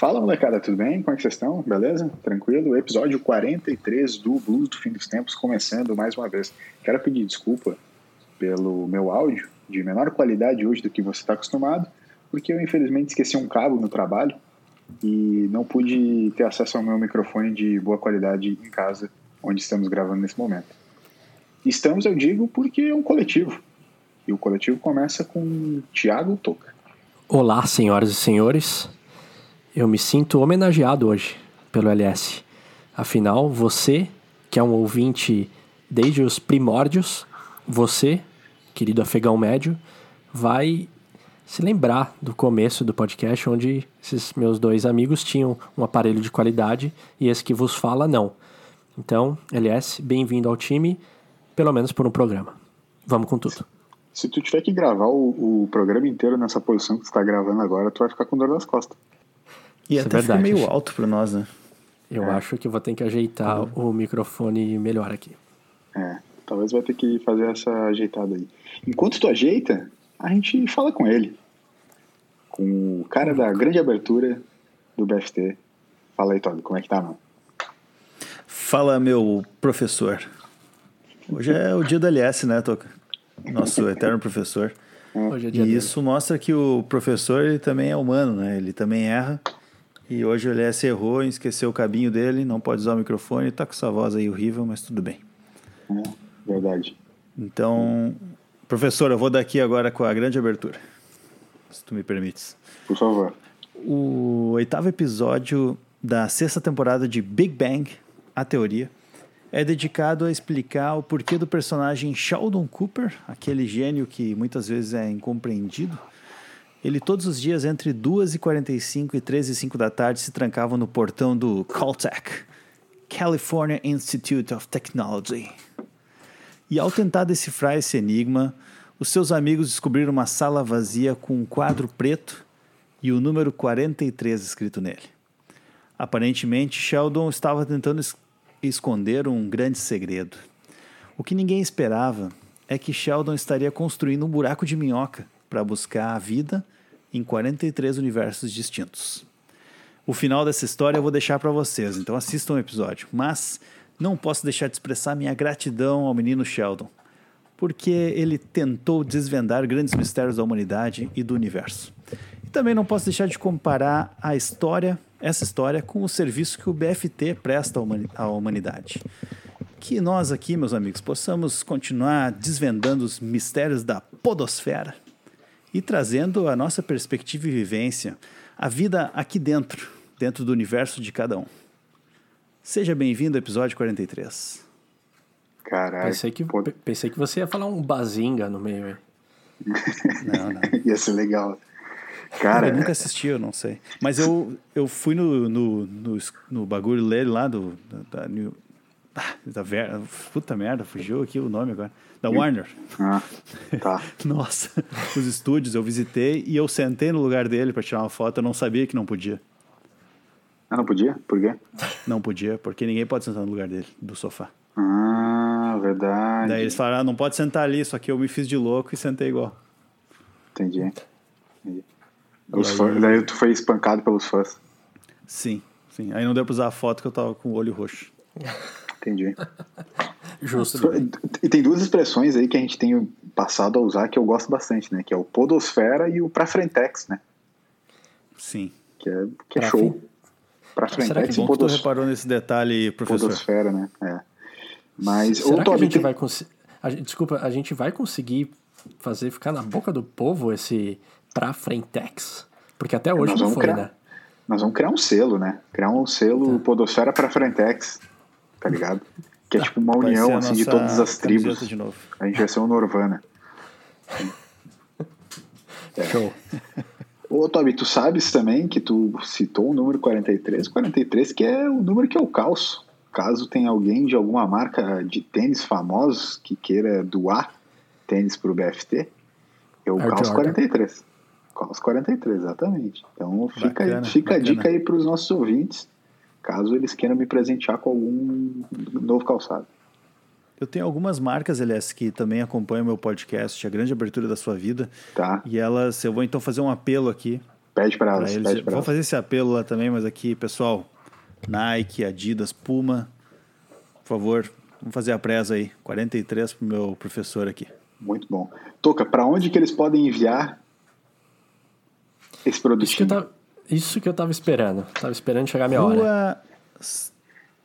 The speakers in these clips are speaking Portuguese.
Fala, molecada, tudo bem? Como é que vocês estão? Beleza? Tranquilo? Episódio 43 do Blues do Fim dos Tempos começando mais uma vez. Quero pedir desculpa pelo meu áudio de menor qualidade hoje do que você está acostumado, porque eu infelizmente esqueci um cabo no trabalho e não pude ter acesso ao meu microfone de boa qualidade em casa, onde estamos gravando nesse momento. Estamos, eu digo, porque é um coletivo. E o coletivo começa com Tiago Toca. Olá, senhoras e senhores. Eu me sinto homenageado hoje pelo LS. Afinal, você, que é um ouvinte desde os primórdios, você, querido afegão médio, vai se lembrar do começo do podcast, onde esses meus dois amigos tinham um aparelho de qualidade e esse que vos fala não. Então, LS, bem-vindo ao time, pelo menos por um programa. Vamos com tudo. Se tu tiver que gravar o, o programa inteiro nessa posição que tu está gravando agora, tu vai ficar com dor nas costas. E Isso é até é verdade. fica meio alto para nós, né? Eu é. acho que vou ter que ajeitar uhum. o microfone melhor aqui. É, talvez vai ter que fazer essa ajeitada aí. Enquanto tu ajeita, a gente fala com ele. Com o cara da grande abertura do BFT. Fala aí, Todd, como é que tá, mano? Fala, meu professor. Hoje é o dia do LS, né, Toca? Nosso eterno professor. Hoje é dia e dele. isso mostra que o professor ele também é humano, né? Ele também erra. E hoje o LS errou, esqueceu o cabinho dele, não pode usar o microfone, tá com essa voz aí horrível, mas tudo bem. É, verdade. Então, professor, eu vou daqui agora com a grande abertura, se tu me permites. Por favor. O oitavo episódio da sexta temporada de Big Bang, a teoria, é dedicado a explicar o porquê do personagem Sheldon Cooper, aquele gênio que muitas vezes é incompreendido. Ele todos os dias entre 2h45 e 13h05 da tarde se trancava no portão do Caltech, California Institute of Technology. E ao tentar decifrar esse enigma, os seus amigos descobriram uma sala vazia com um quadro preto e o número 43 escrito nele. Aparentemente, Sheldon estava tentando esconder um grande segredo. O que ninguém esperava é que Sheldon estaria construindo um buraco de minhoca para buscar a vida em 43 universos distintos. O final dessa história eu vou deixar para vocês, então assistam o episódio. Mas não posso deixar de expressar minha gratidão ao menino Sheldon, porque ele tentou desvendar grandes mistérios da humanidade e do universo. E também não posso deixar de comparar a história essa história com o serviço que o BFT presta à humanidade. Que nós aqui, meus amigos, possamos continuar desvendando os mistérios da podosfera e trazendo a nossa perspectiva e vivência, a vida aqui dentro, dentro do universo de cada um. Seja bem-vindo ao episódio 43. Caralho. Pensei que, pensei que você ia falar um bazinga no meio. Não, não. ia ser legal. Cara, eu nunca assisti, eu não sei. Mas eu, eu fui no, no, no, no bagulho dele lá do. Da, da, New, ah, da Ver, puta merda, fugiu aqui o nome agora. Da Warner. Ah, tá. Nossa, os estúdios eu visitei e eu sentei no lugar dele para tirar uma foto, eu não sabia que não podia. Ah, não podia? Por quê? Não podia, porque ninguém pode sentar no lugar dele, do sofá. Ah, verdade. Daí eles falaram, ah, não pode sentar ali, só que eu me fiz de louco e sentei igual. Entendi. Entendi. Os. Fãs, daí tu foi espancado pelos fãs. Sim, sim. Aí não deu pra usar a foto que eu tava com o olho roxo. Entendi. Justo. E tem duas expressões aí que a gente tem passado a usar que eu gosto bastante, né? Que é o podosfera e o pra frentex, né? Sim. Que é, que é show. Frente. Pra frentex Será que, bom podos... que tu reparou nesse detalhe, professor? Podosfera, né? É. Mas Será que a gente tem... vai conseguir... Desculpa, a gente vai conseguir fazer ficar na boca do povo esse pra Frentex? Porque até hoje não foi, criar, né? Nós vamos criar um selo, né? Criar um selo tá. Podosfera pra Frentex, tá ligado? Que é tá. tipo uma união assim, de todas as tribos. A gente vai ser um Norvana. É. Show. Ô, Toby, tu sabes também que tu citou o número 43, 43, que é o número que eu calço. Caso tenha alguém de alguma marca de tênis famosos que queira doar tênis pro BFT, eu calço 43 aos 43, exatamente. Então fica, bacana, fica bacana. a dica aí para os nossos ouvintes, caso eles queiram me presentear com algum novo calçado. Eu tenho algumas marcas, aliás, que também acompanham meu podcast, A Grande Abertura da Sua Vida. Tá. E elas, eu vou então fazer um apelo aqui Pede para elas, eles. pede pra Vou elas. fazer esse apelo lá também, mas aqui, pessoal, Nike, Adidas, Puma, por favor, vamos fazer a presa aí. 43 pro meu professor aqui. Muito bom. Toca, para onde que eles podem enviar esse Isso que, eu tava, isso que eu tava esperando. Tava esperando chegar a minha hora. Rua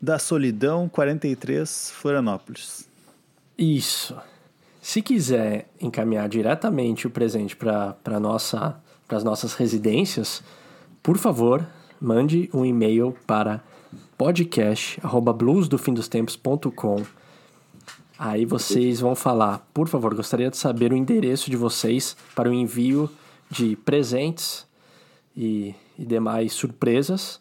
da Solidão, 43, Florianópolis. Isso. Se quiser encaminhar diretamente o presente para nossa, as nossas residências, por favor, mande um e-mail para podcast@bluesdofindostempos.com. Aí vocês vão falar, por favor, gostaria de saber o endereço de vocês para o envio de presentes e, e demais surpresas.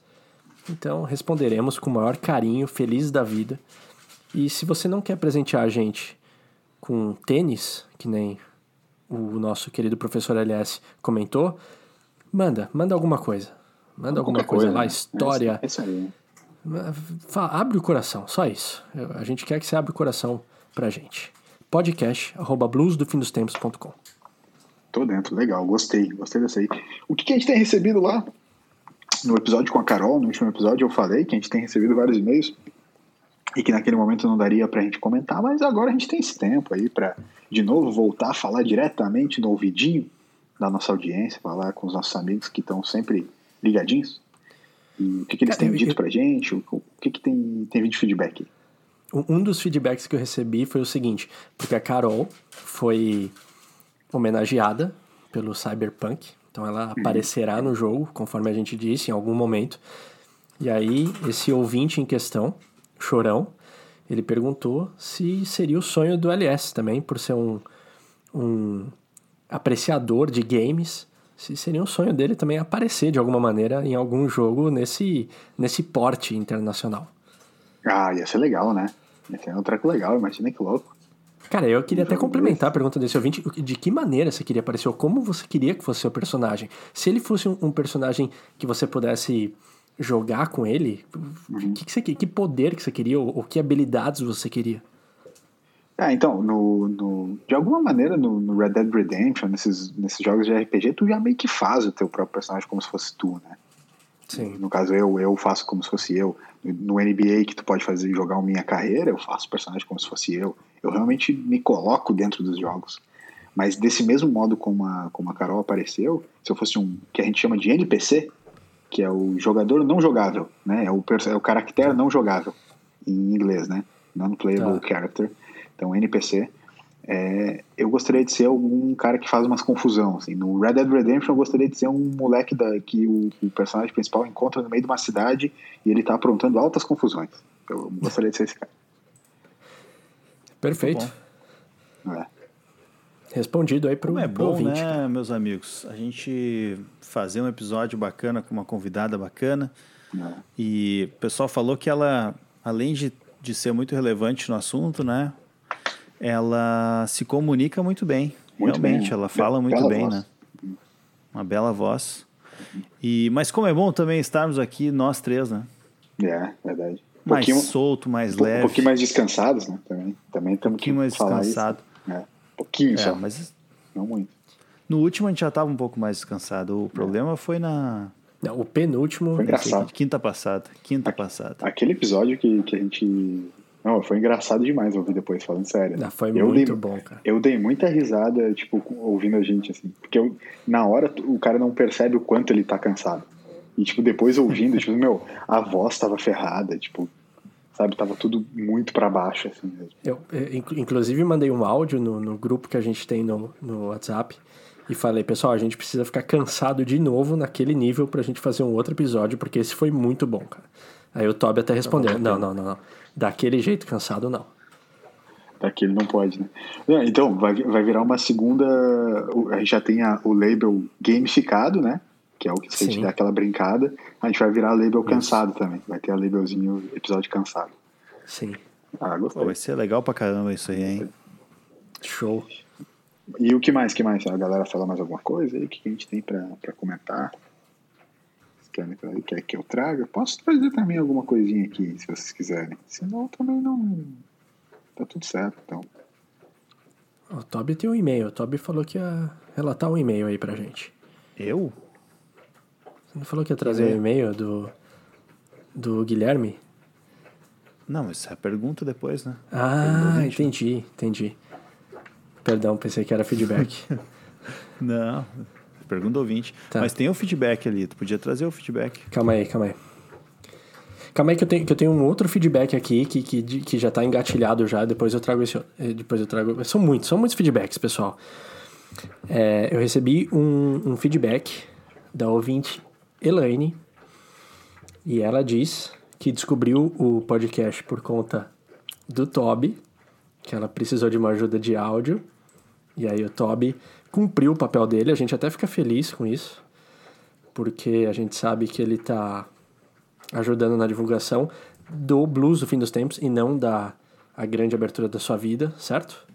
Então responderemos com o maior carinho, feliz da vida. E se você não quer presentear a gente com tênis, que nem o nosso querido professor LS comentou, manda, manda alguma coisa. Manda alguma Qualquer coisa, lá, né? história. É isso aí. Fa- Abre o coração, só isso. A gente quer que você abra o coração pra gente. Podcast, arroba bluesdofindostempos.com. Tô dentro, legal, gostei, gostei dessa aí. O que, que a gente tem recebido lá? No episódio com a Carol, no último episódio, eu falei que a gente tem recebido vários e-mails e que naquele momento não daria pra gente comentar, mas agora a gente tem esse tempo aí pra, de novo, voltar a falar diretamente no ouvidinho da nossa audiência, falar com os nossos amigos que estão sempre ligadinhos. E o que, que eles Cara, têm eu- dito pra gente? O, que, que tem, tem de feedback? Um dos feedbacks que eu recebi foi o seguinte, porque a Carol foi homenageada pelo Cyberpunk, então ela aparecerá no jogo, conforme a gente disse, em algum momento. E aí, esse ouvinte em questão, Chorão, ele perguntou se seria o sonho do LS também, por ser um, um apreciador de games, se seria um sonho dele também aparecer de alguma maneira em algum jogo nesse, nesse porte internacional. Ah, ia ser legal, né? Ia ser um treco legal, imagina que louco. Cara, eu queria até complementar a pergunta desse ouvinte. De que maneira você queria aparecer? Ou como você queria que fosse seu personagem? Se ele fosse um, um personagem que você pudesse jogar com ele, Uhum. que, que, você, que poder que você queria? Ou, ou que habilidades você queria? Ah, então, no, no- de alguma maneira no, no Red Dead Redemption, nesses, nesses jogos de RPG, tu já meio que faz o teu próprio personagem como se fosse tu, né? Sim. No caso, eu, eu faço como se fosse eu. No NBA, que tu pode fazer jogar a minha carreira, eu faço o personagem como se fosse eu. Eu realmente me coloco dentro dos jogos. Mas desse mesmo modo como a, como a Carol apareceu, se eu fosse um que a gente chama de NPC, que é o jogador não jogável, né? É o, é o caractere não jogável, em inglês, né? Non-playable Tá. character. Então, NPC. É, eu gostaria de ser algum cara que faz umas confusão. Assim. No Red Dead Redemption, eu gostaria de ser um moleque da, que o, o personagem principal encontra no meio de uma cidade e ele tá aprontando altas confusões. Eu gostaria de ser esse cara. Perfeito. É. Respondido aí pro, Como é bom, ouvinte. né, meus amigos? A gente fazer um episódio bacana com uma convidada bacana. É. E o pessoal falou que ela, além de, de ser muito relevante no assunto, né? Ela se comunica muito bem. Muito Realmente, bem. ela fala Be- muito bela bem, voz. né? Uma bela voz. E, mas como é bom também estarmos aqui, nós três, né? É, verdade. Um Mais pouquinho, solto, mais um leve. pouquinho mais descansados, né? Também, também um temos que pouquinho mais descansado. isso. É, pouquinho É, só, mas não muito. no último a gente já estava um pouco mais descansado. O problema foi na Não, o penúltimo. Foi engraçado. quinta passada. Quinta passada. Aquele episódio que, que a gente. Não, foi engraçado demais ouvir depois, falando sério. Ah, foi eu muito dei, bom, cara. Eu dei muita risada, tipo, ouvindo a gente, assim. Porque eu- na hora o cara não percebe o quanto ele tá cansado. E, tipo, depois ouvindo, tipo, meu, a voz tava ferrada, tipo, sabe, tava tudo muito pra baixo, assim mesmo. Eu, inclu- inclusive, mandei um áudio no, no grupo que a gente tem no, no WhatsApp e falei, pessoal, a gente precisa ficar cansado de novo naquele nível pra gente fazer um outro episódio, porque esse foi muito bom, cara. Aí o Toby até respondeu, não, não, não, não. Daquele jeito cansado, não. Daquele não pode, né? É, Então, vai, vai virar uma segunda. A gente já tem a- o label gamificado, né? Que é o que se a gente Sim. dá aquela brincada. A gente vai virar label cansado também. Vai ter a labelzinho episódio cansado. Sim, Ah, Pô, gostei. vai ser legal pra caramba isso aí, hein? show. E o que mais? que mais? A galera fala mais alguma coisa aí? O que a gente tem pra, pra comentar? Vocês Querem que eu- quer que eu traga? Posso trazer também alguma coisinha aqui, se vocês quiserem. Senão também não. Tá tudo certo, então. O Toby tem um e-mail. O Toby falou que ia relatar um e-mail aí pra gente. Eu? Não falou que ia trazer o É. um e-mail do, do Guilherme? Não, isso é a pergunta depois, né? Ah, entendi, entendi. Perdão, pensei que era feedback. Não, pergunta ouvinte. Tá. Mas tem o feedback ali, tu podia trazer o feedback. calma aí, calma aí. Calma aí que eu tenho, que eu tenho um outro feedback aqui que, que, que já tá engatilhado já, depois eu trago esse. eh, Depois eu trago. São muitos, são muitos feedbacks, pessoal. É, eu recebi um, um feedback da ouvinte Elaine e ela diz que descobriu o podcast por conta do Toby, que ela precisou de uma ajuda de áudio. E aí o Toby cumpriu o papel dele, a gente até fica feliz com isso, porque a gente sabe que ele tá ajudando na divulgação do blues do fim dos tempos e não da a grande abertura da sua vida, certo?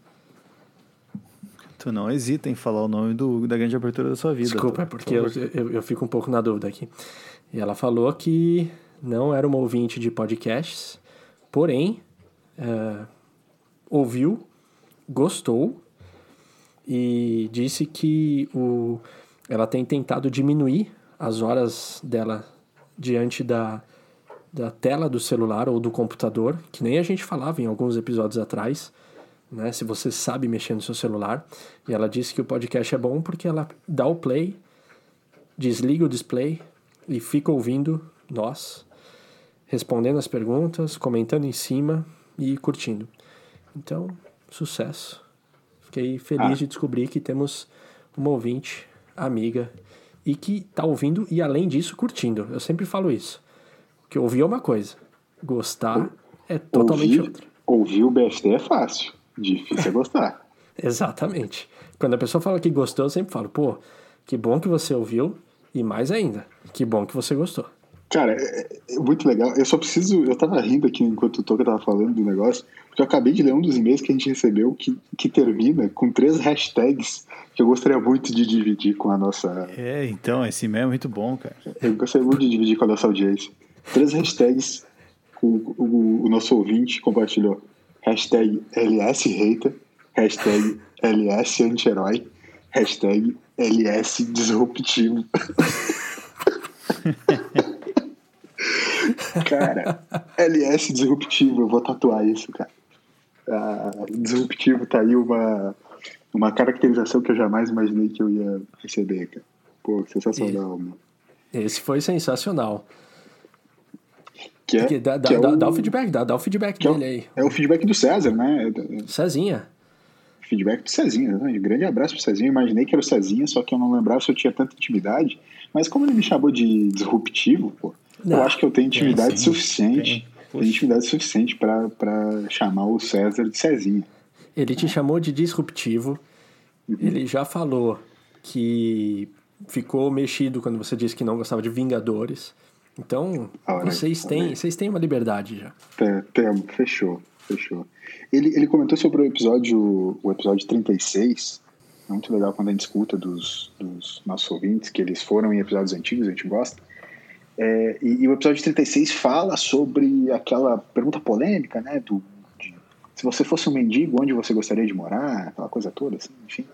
Tu não hesita em falar o nome do, da grande abertura da sua vida. Desculpa, tá? é porque eu, eu, eu fico um pouco na dúvida aqui. E ela falou que não era uma ouvinte de podcasts, porém, é, ouviu, gostou e disse que o, ela tem tentado diminuir as horas dela diante da, da tela do celular ou do computador, que nem a gente falava em alguns episódios atrás, né? Se você sabe mexer no seu celular. E ela disse que o podcast é bom porque ela dá o play, desliga o display e fica ouvindo nós, respondendo as perguntas, comentando em cima e curtindo. Então, sucesso. Fiquei feliz Ah. de descobrir que temos uma ouvinte, amiga, e que tá ouvindo e além disso curtindo. Eu sempre falo isso. Que ouvir é uma coisa, gostar é totalmente ouvir, outra. ouvir o BST é fácil. Difícil é gostar. Exatamente. Quando a pessoa fala que gostou, eu sempre falo, pô, que bom que você ouviu e mais ainda, que bom que você gostou. Cara, é, é muito legal. Eu só preciso. Eu tava rindo aqui enquanto o Toca tava falando do negócio, porque eu acabei de ler um dos e-mails que a gente recebeu que, que termina com três hashtags que eu gostaria muito de dividir com a nossa. É, então, esse e-mail é muito bom, cara. Eu gostaria muito de dividir com a nossa audiência. Três hashtags que o, o, o nosso ouvinte compartilhou. Hashtag LSHater, hashtag LS anti-herói, hashtag LS disruptivo. cara, LS disruptivo, eu vou tatuar isso, cara. Ah, disruptivo tá aí uma, uma caracterização que eu jamais imaginei que eu ia receber, cara. Pô, sensacional, mano. Esse foi sensacional. Que é, Porque dá, dá, que é dá, o, dá o feedback, dá, dá o feedback que é o- dele aí. É o feedback do César, né? É- é- Cezinha. Feedback do Cezinha, né? Um grande abraço pro Cezinha. Eu imaginei que era o Cezinha, só que eu não lembrava se eu tinha tanta intimidade. Mas como ele me chamou de disruptivo, pô, eu Não, acho que eu tenho intimidade sim, suficiente. tem. Tenho intimidade suficiente pra pra chamar o César de Cezinha. Ele te chamou de disruptivo. Ele já falou que ficou mexido quando você disse que não gostava de Vingadores. Então, Olha aí, vocês têm, vocês têm uma liberdade já. Tem- Temo, fechou, fechou. Ele, ele comentou sobre o episódio, o episódio 36. É muito legal quando a gente escuta dos, dos nossos ouvintes, que eles foram em episódios antigos, a gente gosta. É, e, e o episódio 36 fala sobre aquela pergunta polêmica, né? Do, de, se você fosse um mendigo, onde você gostaria de morar? Aquela coisa toda, assim, enfim.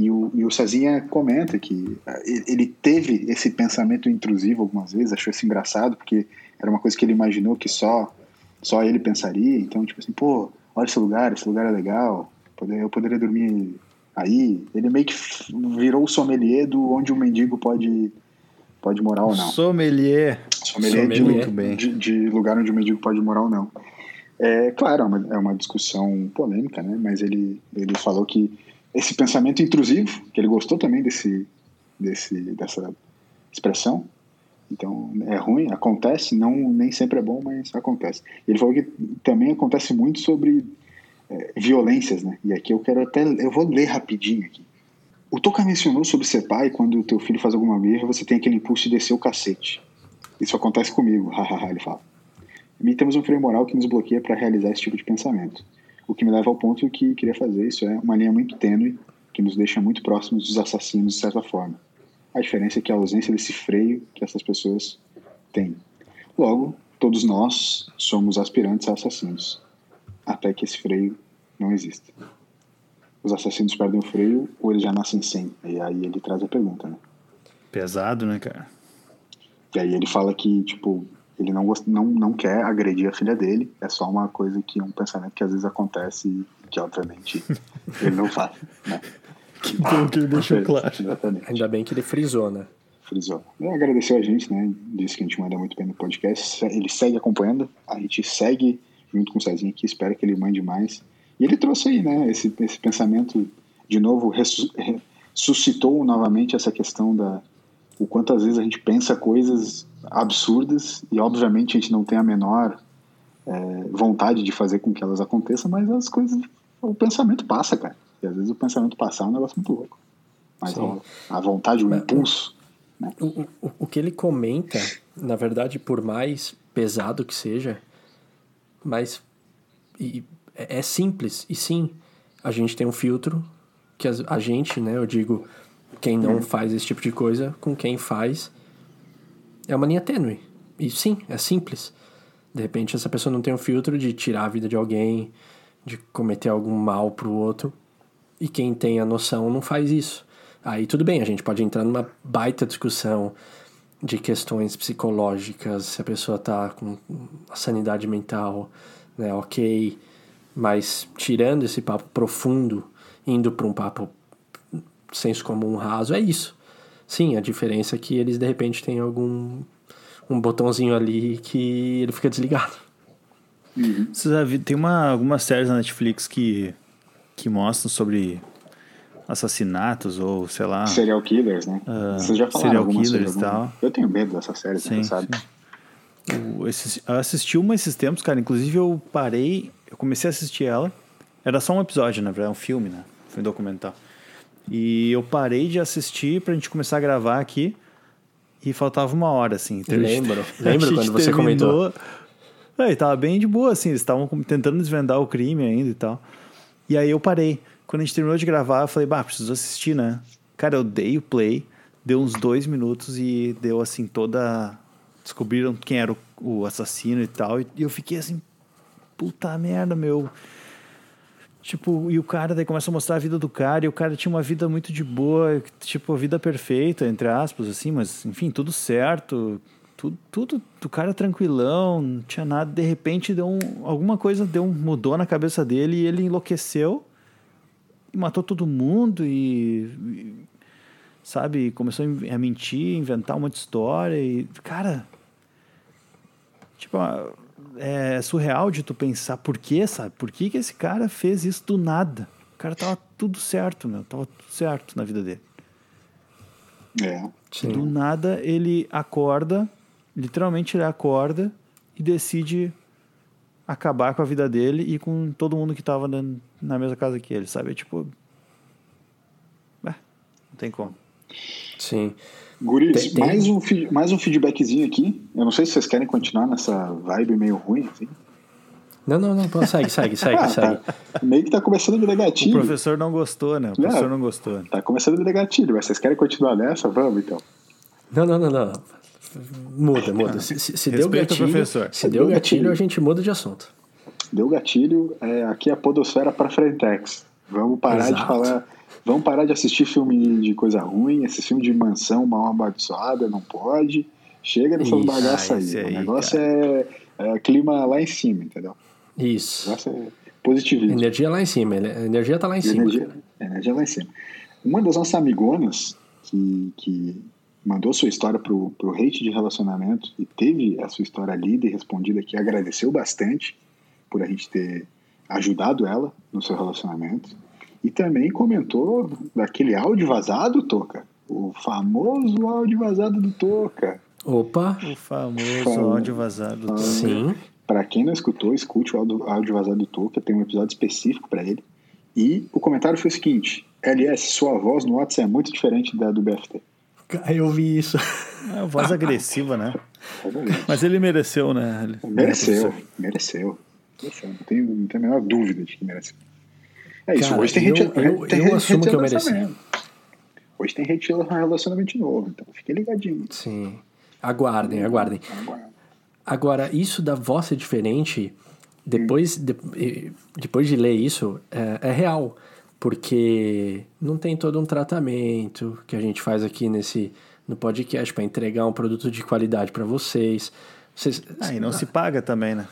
E o, e o Cezinha comenta que ah, ele teve esse pensamento intrusivo algumas vezes, achou isso engraçado, porque era uma coisa que ele imaginou que só só ele pensaria. Então, tipo assim, pô, olha esse lugar, esse lugar é legal, poder- eu poderia dormir aí. Ele meio que virou o sommelier do onde um mendigo pode, pode morar ou não. Sommelier. Sommelier, de- Sommelier. Muito bem. De, de lugar onde o mendigo pode morar ou não. É claro, é uma, é uma discussão polêmica, né? Mas ele, ele falou que esse pensamento intrusivo, que ele gostou também desse, desse, dessa expressão, então é ruim, acontece, não nem sempre é bom, mas acontece. Ele falou que também acontece muito sobre é, violências, né? E aqui eu quero até, eu vou ler rapidinho aqui. O Toca mencionou sobre ser pai, quando o teu filho faz alguma birra, você tem aquele impulso de descer o cacete. Isso acontece comigo, hahaha, ele fala. E temos um freio moral que nos bloqueia para realizar esse tipo de pensamento. O que me leva ao ponto que queria fazer isso é uma linha muito tênue que nos deixa muito próximos dos assassinos de certa forma. A diferença é que a ausência desse freio que essas pessoas têm. Logo, todos nós somos aspirantes a assassinos, até que esse freio não exista. Os assassinos perdem o freio ou eles já nascem sem? E aí ele traz a pergunta, né? Pesado, né, cara? E aí ele fala que, tipo, ele não, gost... não, não quer agredir a filha dele, é só uma coisa que, um pensamento que às vezes acontece e que, obviamente, ele não faz, né? Que bom que ele deixou claro. Exatamente. Ainda bem que ele frisou, né? Frisou. Ele agradeceu a gente, né? Disse que a gente manda muito bem no podcast. Ele segue acompanhando, a gente segue junto com o Cezinho aqui, espera que ele mande mais. E ele trouxe aí, né? Esse, esse pensamento, de novo, ressuscitou novamente essa questão da o quanto às vezes a gente pensa coisas absurdas e obviamente a gente não tem a menor é, vontade de fazer com que elas aconteçam, mas as coisas, o pensamento passa, cara. E às vezes o pensamento passar é um negócio muito louco. Mas a, a, vontade, o mas, impulso. Né? O, o, o que ele comenta, na verdade, por mais pesado que seja, mas e, é, é simples. E sim, a gente tem um filtro que a, a gente, né, eu digo, quem não hum. faz esse tipo de coisa, com quem faz, é uma linha tênue. E sim, é simples. De repente, essa pessoa não tem um filtro de tirar a vida de alguém, de cometer algum mal pro outro. E quem tem a noção não faz isso. Aí tudo bem, a gente pode entrar numa baita discussão de questões psicológicas, se a pessoa tá com a sanidade mental, né, ok. Mas tirando esse papo profundo, indo para um papo senso comum raso, é isso. Sim, a diferença é que eles de repente têm algum um botãozinho ali que ele fica desligado. Uhum. Você já viu, tem uma, algumas séries na Netflix que, que mostram sobre assassinatos ou sei lá. Serial killers, né? Uh, Vocês já falaram serial killers e tal. Eu tenho medo dessa série, sim, você sabe. Sim. Eu, esse, eu assisti uma esses tempos, cara. Inclusive eu parei, eu comecei a assistir ela. Era só um episódio, na verdade, é um filme, né? Foi um documental. E eu parei de assistir pra gente começar a gravar aqui. E faltava uma hora, assim. Então lembro. Lembro quando você terminou... comentou. É, tava bem de boa, assim. Eles estavam tentando desvendar o crime ainda e tal. E aí eu parei. Quando a gente terminou de gravar, eu falei, bah, preciso assistir, né? Cara, eu dei o play, deu uns dois minutos e deu, assim, toda... Descobriram quem era o, o assassino e tal. E eu fiquei assim, puta merda, meu Tipo, e o cara daí começa a mostrar a vida do cara, e o cara tinha uma vida muito de boa, tipo, a vida perfeita, entre aspas, assim, mas enfim, tudo certo, tudo, tudo do cara tranquilão, não tinha nada, de repente deu um, alguma coisa deu um, mudou na cabeça dele e ele enlouqueceu e matou todo mundo e, e sabe, começou a mentir, inventar uma história e, cara, tipo, é surreal de tu pensar por quê, sabe? Por que, que esse cara fez isso do nada? O cara tava tudo certo, meu. Tava tudo certo na vida dele. É. Sim. Do nada ele acorda, literalmente ele acorda e decide acabar com a vida dele e com todo mundo que tava na, na mesma casa que ele, sabe? É tipo. É, não tem como. Sim. Guris, tem, tem... Mais, um, mais um feedbackzinho aqui. Eu não sei se vocês querem continuar nessa vibe meio ruim, assim. Não, não, não. Pô, segue, segue, segue, ah, segue. Tá. Meio que tá começando a me dar gatilho. O professor não gostou, né? O professor não, não gostou. Tá começando a me dar gatilho, mas vocês querem continuar nessa? Vamos, então. Não, não, não, não. Muda, muda. Se, se, se deu gatilho, professor. se deu gatilho, a gente muda de assunto. Deu gatilho, é, aqui é a podosfera para Frentex. Vamos parar Exato. de falar Vamos parar de assistir filme de coisa ruim, esse filme de mansão mal amaldiçoada, não pode. Chega dessas bagaças aí. aí. O negócio é, é, clima lá em cima, entendeu? Isso. O negócio é positivismo. Energia lá em cima, a energia tá lá em cima. Energia, energia lá em cima. Uma das nossas amigonas que, que mandou sua história pro, pro hate de relacionamento e teve a sua história lida e respondida aqui, agradeceu bastante por a gente ter ajudado ela no seu relacionamento. E também comentou daquele áudio vazado, Toca. O famoso áudio vazado do Toca. Opa! O famoso Fam... áudio vazado do Toca. Sim. Para quem não escutou, escute o áudio, áudio vazado do Toca, tem um episódio específico para ele. E o comentário foi o seguinte: LS, sua voz no WhatsApp é muito diferente da do BFT. Eu vi isso. É voz agressiva, né? Mas ele mereceu, né? Mereceu, mereceu. mereceu. Não tenho, não tenho a menor dúvida de que mereceu. É isso, Cara, hoje tem gente. Eu, tem eu assumo que eu mereci. Hoje tem gente relacionamento novo, então fiquem ligadinho. Sim. Aguardem, aguardem. Agora, isso da voz ser diferente, depois, hum. de, depois de ler isso, é, é, real. Porque não tem todo um tratamento que a gente faz aqui nesse, no podcast para entregar um produto de qualidade para vocês. vocês. Ah, e não se paga também, né?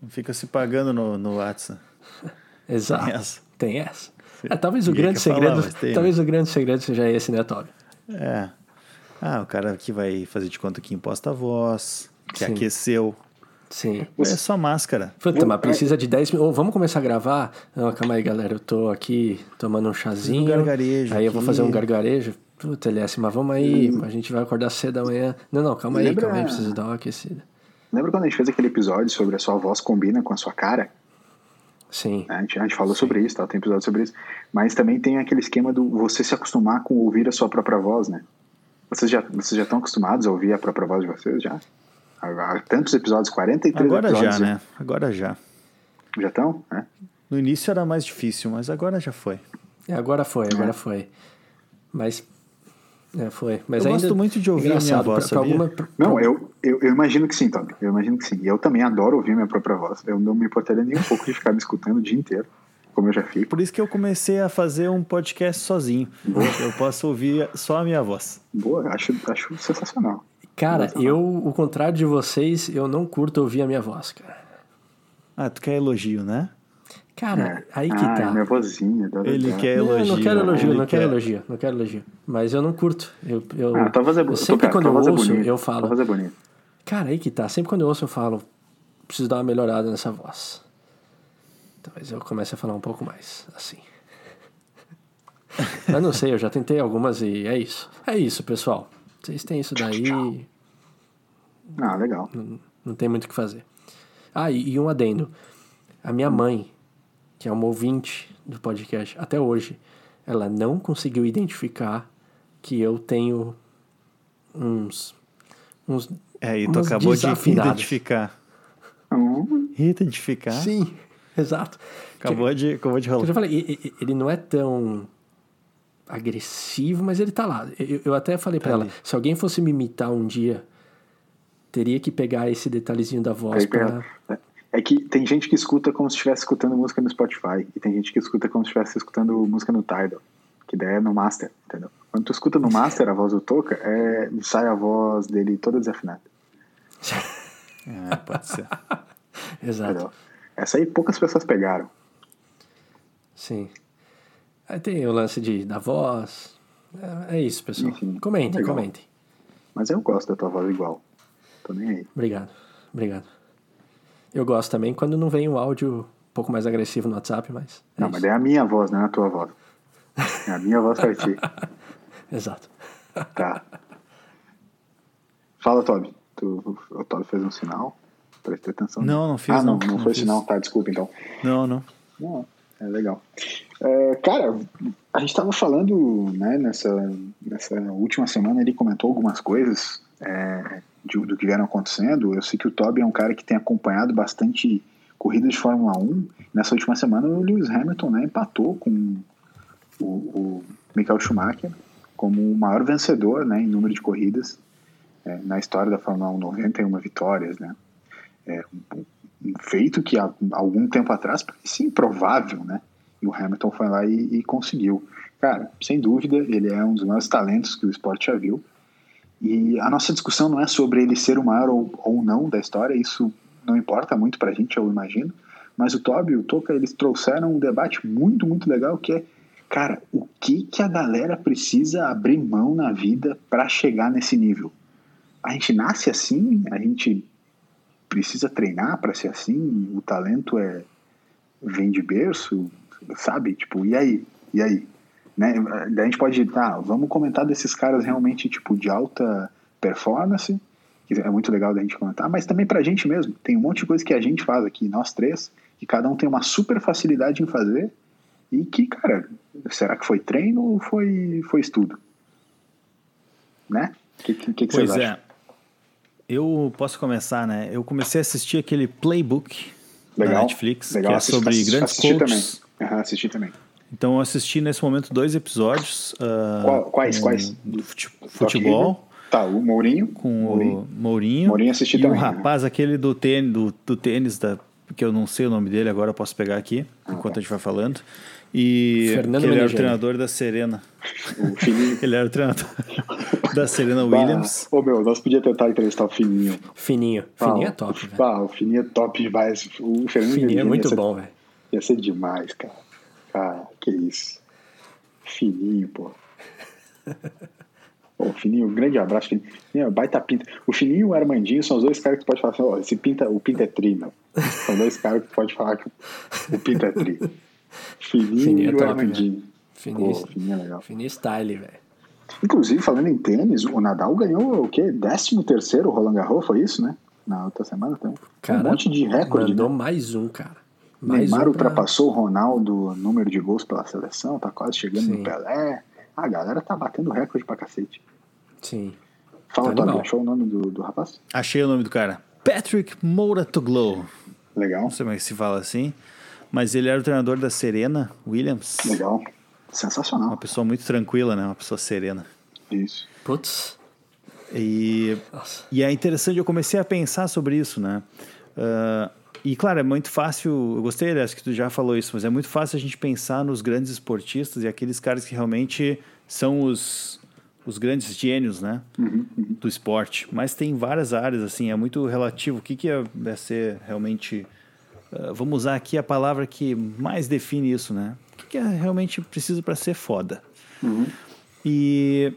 Não fica se pagando no, no WhatsApp. Exato. Tem essa. É, talvez o grande falar, segredo, tem, talvez o grande segredo seja esse, né, Toby? É. Ah, o cara que vai fazer de conta que imposta a voz, que Sim. aqueceu. Sim. É só máscara. Puta, mas precisa de 10 minutos. vamos começar a gravar? Não, calma aí, galera. Eu tô aqui tomando um chazinho. gargarejo Aí eu vou aqui. fazer um gargarejo. Puta, LS, mas vamos aí. A gente vai acordar cedo amanhã. Não, não, calma aí, Lembra- calma aí. Preciso dar uma aquecida. Lembra quando a gente fez aquele episódio sobre a sua voz combina com a sua cara? Sim. A gente, a gente falou sobre isso, tá? tem episódio sobre isso. Mas também tem aquele esquema do você se acostumar com ouvir a sua própria voz, né? Vocês já, vocês já estão acostumados a ouvir a própria voz de vocês, já? Há, há tantos episódios, 43 Agora episódios. já, né? Agora já. Já estão? É. No início era mais difícil, mas agora já foi. É, agora foi, agora foi. Mas. É, foi. Mas Eu ainda, gosto muito de ouvir a minha voz, pra- pra alguma- pra- Não, eu, eu, eu imagino que sim, Toby. Eu imagino que sim. E eu também adoro ouvir minha própria voz. Eu não me importaria nem um pouco de ficar me escutando o dia inteiro, como eu já fico. Por isso que eu comecei a fazer um podcast sozinho. Eu posso ouvir só a minha voz. Boa, acho, acho sensacional. Cara, eu, o contrário de vocês, eu não curto ouvir a minha voz, cara. Ah, tu quer elogio, né? Cara, aí que ah, tá. é Ele da- quer Não, elogio. não quero elogio, não quero quer- elogio, não quero elogio. Mas eu não curto. Eu, eu, Ah, tua voz é eu sempre Cara, quando tua eu voz é ouço, bonita. eu Tua falo. voz é bonita. Cara, aí que tá. Sempre quando eu ouço, eu falo, preciso dar uma melhorada nessa voz. Talvez eu comece a falar um pouco mais, assim. Mas não sei, eu já tentei algumas e é isso. É isso, pessoal. Vocês têm isso daí, Ah, legal. não, não tem muito o que fazer. Ah, e, e um adendo. A minha mãe, que é uma ouvinte do podcast até hoje, ela não conseguiu identificar que eu tenho uns. uns É, e tu acabou de identificar. Hum, Identificar? Sim, exato. Acabou de, acabou de Eu rolar. já falei, ele não é tão agressivo, mas ele tá lá. Eu, eu até falei pra ela, ali. se alguém fosse me imitar um dia, teria que pegar esse detalhezinho da voz pega- É que tem gente que escuta como se estivesse escutando música no Spotify. E tem gente que escuta como se estivesse escutando música no Tidal. Que daí é no Master, entendeu? Quando tu escuta no Master a voz do Toca, é, sai a voz dele toda desafinada. É, pode ser. Exato, Entendeu? Essa aí poucas pessoas pegaram. sim. Aí tem o lance de, da voz. É, é isso, pessoal. Enfim, comentem, legal. comentem. Mas eu gosto da tua voz igual. Tô nem aí. Obrigado, obrigado. Eu gosto também quando não vem o áudio um pouco mais agressivo no WhatsApp, mas... é Não, isso. mas é a minha voz, não é a tua voz. É a minha voz pra ti. Exato. Tá. Fala, Toby. Tu, o Toby fez um sinal. Prestei atenção. Não, não fiz, Ah, não, não. não, Não foi fiz. sinal. Tá, desculpa então. Não, não. Não, é legal. É, cara, a gente estava falando, né, nessa, nessa última semana, ele comentou algumas coisas é, de- do que vieram acontecendo. Eu sei que o Toby é um cara que tem acompanhado bastante corridas de Fórmula 1. Nessa última semana, o Lewis Hamilton né, empatou com o, o Michael Schumacher como o maior vencedor né, em número de corridas é, na história da Fórmula 1, 91 vitórias, né? É um, um feito que há algum tempo atrás parecia improvável, né? E o Hamilton foi lá e, e conseguiu. Cara, sem dúvida, ele é um dos maiores talentos que o esporte já viu. E a nossa discussão não é sobre ele ser o maior ou, ou não da história, isso não importa muito pra gente, eu imagino. Mas o Toby e o Toca, eles trouxeram um debate muito, muito legal que é, cara, o que, que a galera precisa abrir mão na vida para chegar nesse nível? A gente nasce assim? A gente precisa treinar para ser assim? O talento é vem de berço, sabe? Tipo, e aí? E aí? Né? Daí a gente pode, tá, vamos comentar desses caras realmente tipo de alta performance, que é muito legal da gente comentar, mas também pra gente mesmo. Tem um monte de coisa que a gente faz aqui, nós três, que cada um tem uma super facilidade em fazer e que, cara, será que foi treino ou foi, foi estudo? Né? O que, que, que, que Pois vocês é. acham? Eu posso começar, né? Eu comecei a assistir aquele Playbook da Legal, Netflix, legal. que é sobre assisti- grandes assisti coaches. também. Aham, assisti também. Então eu assisti nesse momento dois episódios. ah, Qual- quais, com quais? do fute- Doc futebol, Rivers. Tá, o Mourinho. com Mourinho. o Mourinho. Mourinho assisti e também, o né? rapaz, aquele do tênis, do, do tênis da, que eu não sei o nome dele agora, eu posso pegar aqui, enquanto a gente vai falando. E Fernando que ele era o treinador da Serena. O Fininho. Ele era o treinador da Serena Williams. Ô, meu, nós podíamos tentar entrevistar o Fininho. Fininho. Ah, Fininho é top, velho. Ah, o Fininho é top demais. O Fernando Fininho é muito bom, velho. Ia ser demais, cara. Cara, que isso. Fininho, pô. Pô, o Fininho, um grande abraço, Fininho. É baita pinta. O Fininho e o Armandinho são os dois caras que tu pode falar assim, ó, esse pinta, o pinta é tri, meu. São dois caras que tu pode falar que o pinta é tri. Fininho, Fininho é e o top, Armandinho. Fininho, Pô, Fininho é legal. Fininho style, velho. Inclusive, falando em tênis, o Nadal ganhou o quê? 13 terceiro Roland Garros, foi isso, né? Na outra semana, então. Cara, um monte de recorde, Mandou né? mais um, cara. Mais Neymar um pra- ultrapassou o Ronaldo número de gols pela seleção, tá quase chegando Sim. no Pelé. A galera tá batendo recorde pra cacete. Sim. Fala, Tá Tobi, achou o nome do, do rapaz? Achei o nome do cara. Patrick Mouratoglou. Legal, Não sei como é que se fala assim. Mas ele era o treinador da Serena Williams. legal. Uma Sensacional. pessoa muito tranquila, né? Uma pessoa serena. Isso. Putz. E, Nossa. e é interessante, eu comecei a pensar sobre isso, né? Ah, e claro, é muito fácil, eu gostei, aliás, que tu já falou isso, mas é muito fácil a gente pensar nos grandes esportistas e aqueles caras que realmente são os, os grandes gênios, né? Do esporte. Mas tem várias áreas, assim, é muito relativo. O que, que é, é ser realmente. ah, vamos usar aqui a palavra que mais define isso, né? O que, que é realmente preciso para ser foda? E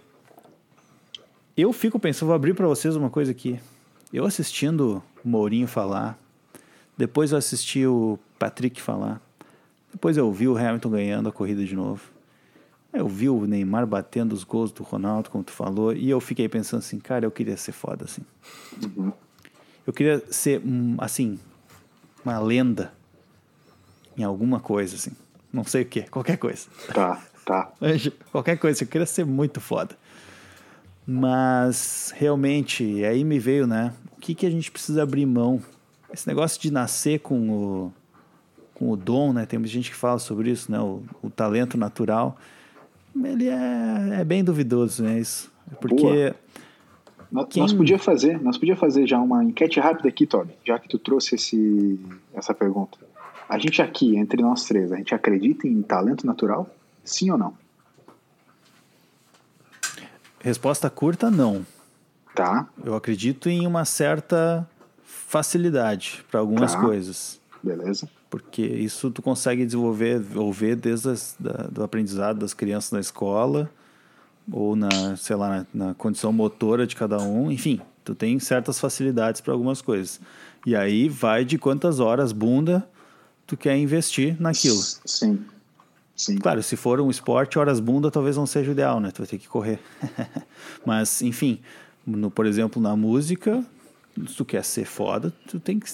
eu fico pensando, vou abrir para vocês uma coisa aqui. Eu assistindo o Mourinho falar, depois eu assisti o Patrick falar, depois eu vi o Hamilton ganhando a corrida de novo. Eu vi o Neymar batendo os gols do Ronaldo, como tu falou, e eu fiquei pensando assim, cara, eu queria ser foda assim. Eu queria ser, hum, assim, uma lenda em alguma coisa, assim. Não sei o que, qualquer coisa. Tá, tá. Qualquer coisa, eu queria ser muito foda. Mas, realmente, aí me veio, né? O que, que a gente precisa abrir mão? Esse negócio de nascer com o, com o dom, né? Tem muita gente que fala sobre isso, né? O, o talento natural. Ele é, é bem duvidoso, né? Isso. Porque... Boa. Nós, Quem- nós podia fazer, nós podia fazer já uma enquete rápida aqui, Toby, já que tu trouxe esse, essa pergunta. A gente aqui, entre nós três, a gente acredita em talento natural? Sim ou não? Resposta curta, não. Tá, Eu acredito em uma certa facilidade para algumas Tá. coisas. beleza. Porque isso tu consegue desenvolver ou ver desde as, da, do aprendizado das crianças na escola ou na, sei lá, na, na condição motora de cada um. Enfim, tu tem certas facilidades para algumas coisas. E aí vai de quantas horas bunda tu quer investir naquilo. Sim, sim. Claro, se for um esporte, horas bunda talvez não seja o ideal, né? Tu vai ter que correr. Mas, enfim, no, por exemplo, na música, se tu quer ser foda, tu tem que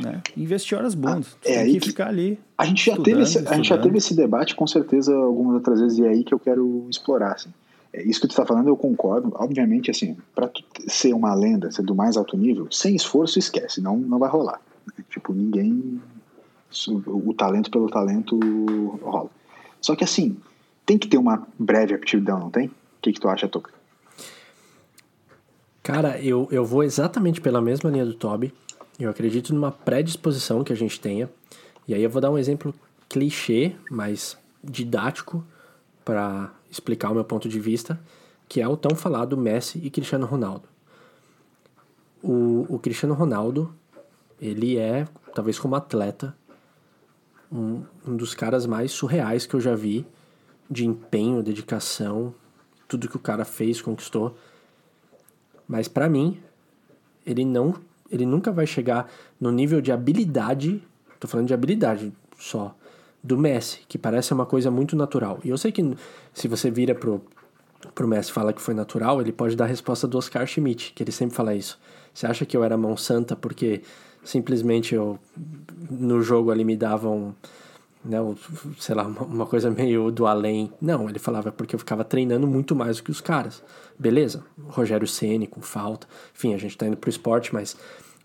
né, investir horas bunda. Tu é tem que, que- ficar ali. A gente já, teve esse, a gente já teve esse debate com certeza algumas outras vezes e é aí que eu quero explorar. Assim. É, isso que tu está falando eu concordo. Obviamente, assim, para ser uma lenda, ser do mais alto nível, sem esforço esquece, não, não vai rolar. Tipo, ninguém. O talento pelo talento rola. Só que assim, tem que ter uma breve aptidão, não tem? O que, que tu acha, Toca? Cara, eu, eu vou exatamente pela mesma linha do Toby. Eu acredito numa predisposição que a gente tenha. E aí eu vou dar um exemplo clichê, mas didático, para explicar o meu ponto de vista, que é o tão falado Messi e Cristiano Ronaldo. O, o Cristiano Ronaldo, ele é, talvez como atleta, um, um dos caras mais surreais que eu já vi de empenho, dedicação, tudo que o cara fez, conquistou. Mas pra mim, ele não, ele nunca vai chegar no nível de habilidade, tô falando de habilidade só, do Messi, que parece uma coisa muito natural. E eu sei que se você vira pro, pro Messi fala que foi natural, ele pode dar a resposta do Oscar Schmidt, que ele sempre fala isso. Você acha que eu era mão santa porque simplesmente eu no jogo ali me davam né, sei lá, uma, coisa meio do além. Não, ele falava porque eu ficava treinando muito mais do que os caras. Beleza, Rogério Ceni com falta. Enfim, a gente tá indo pro esporte, mas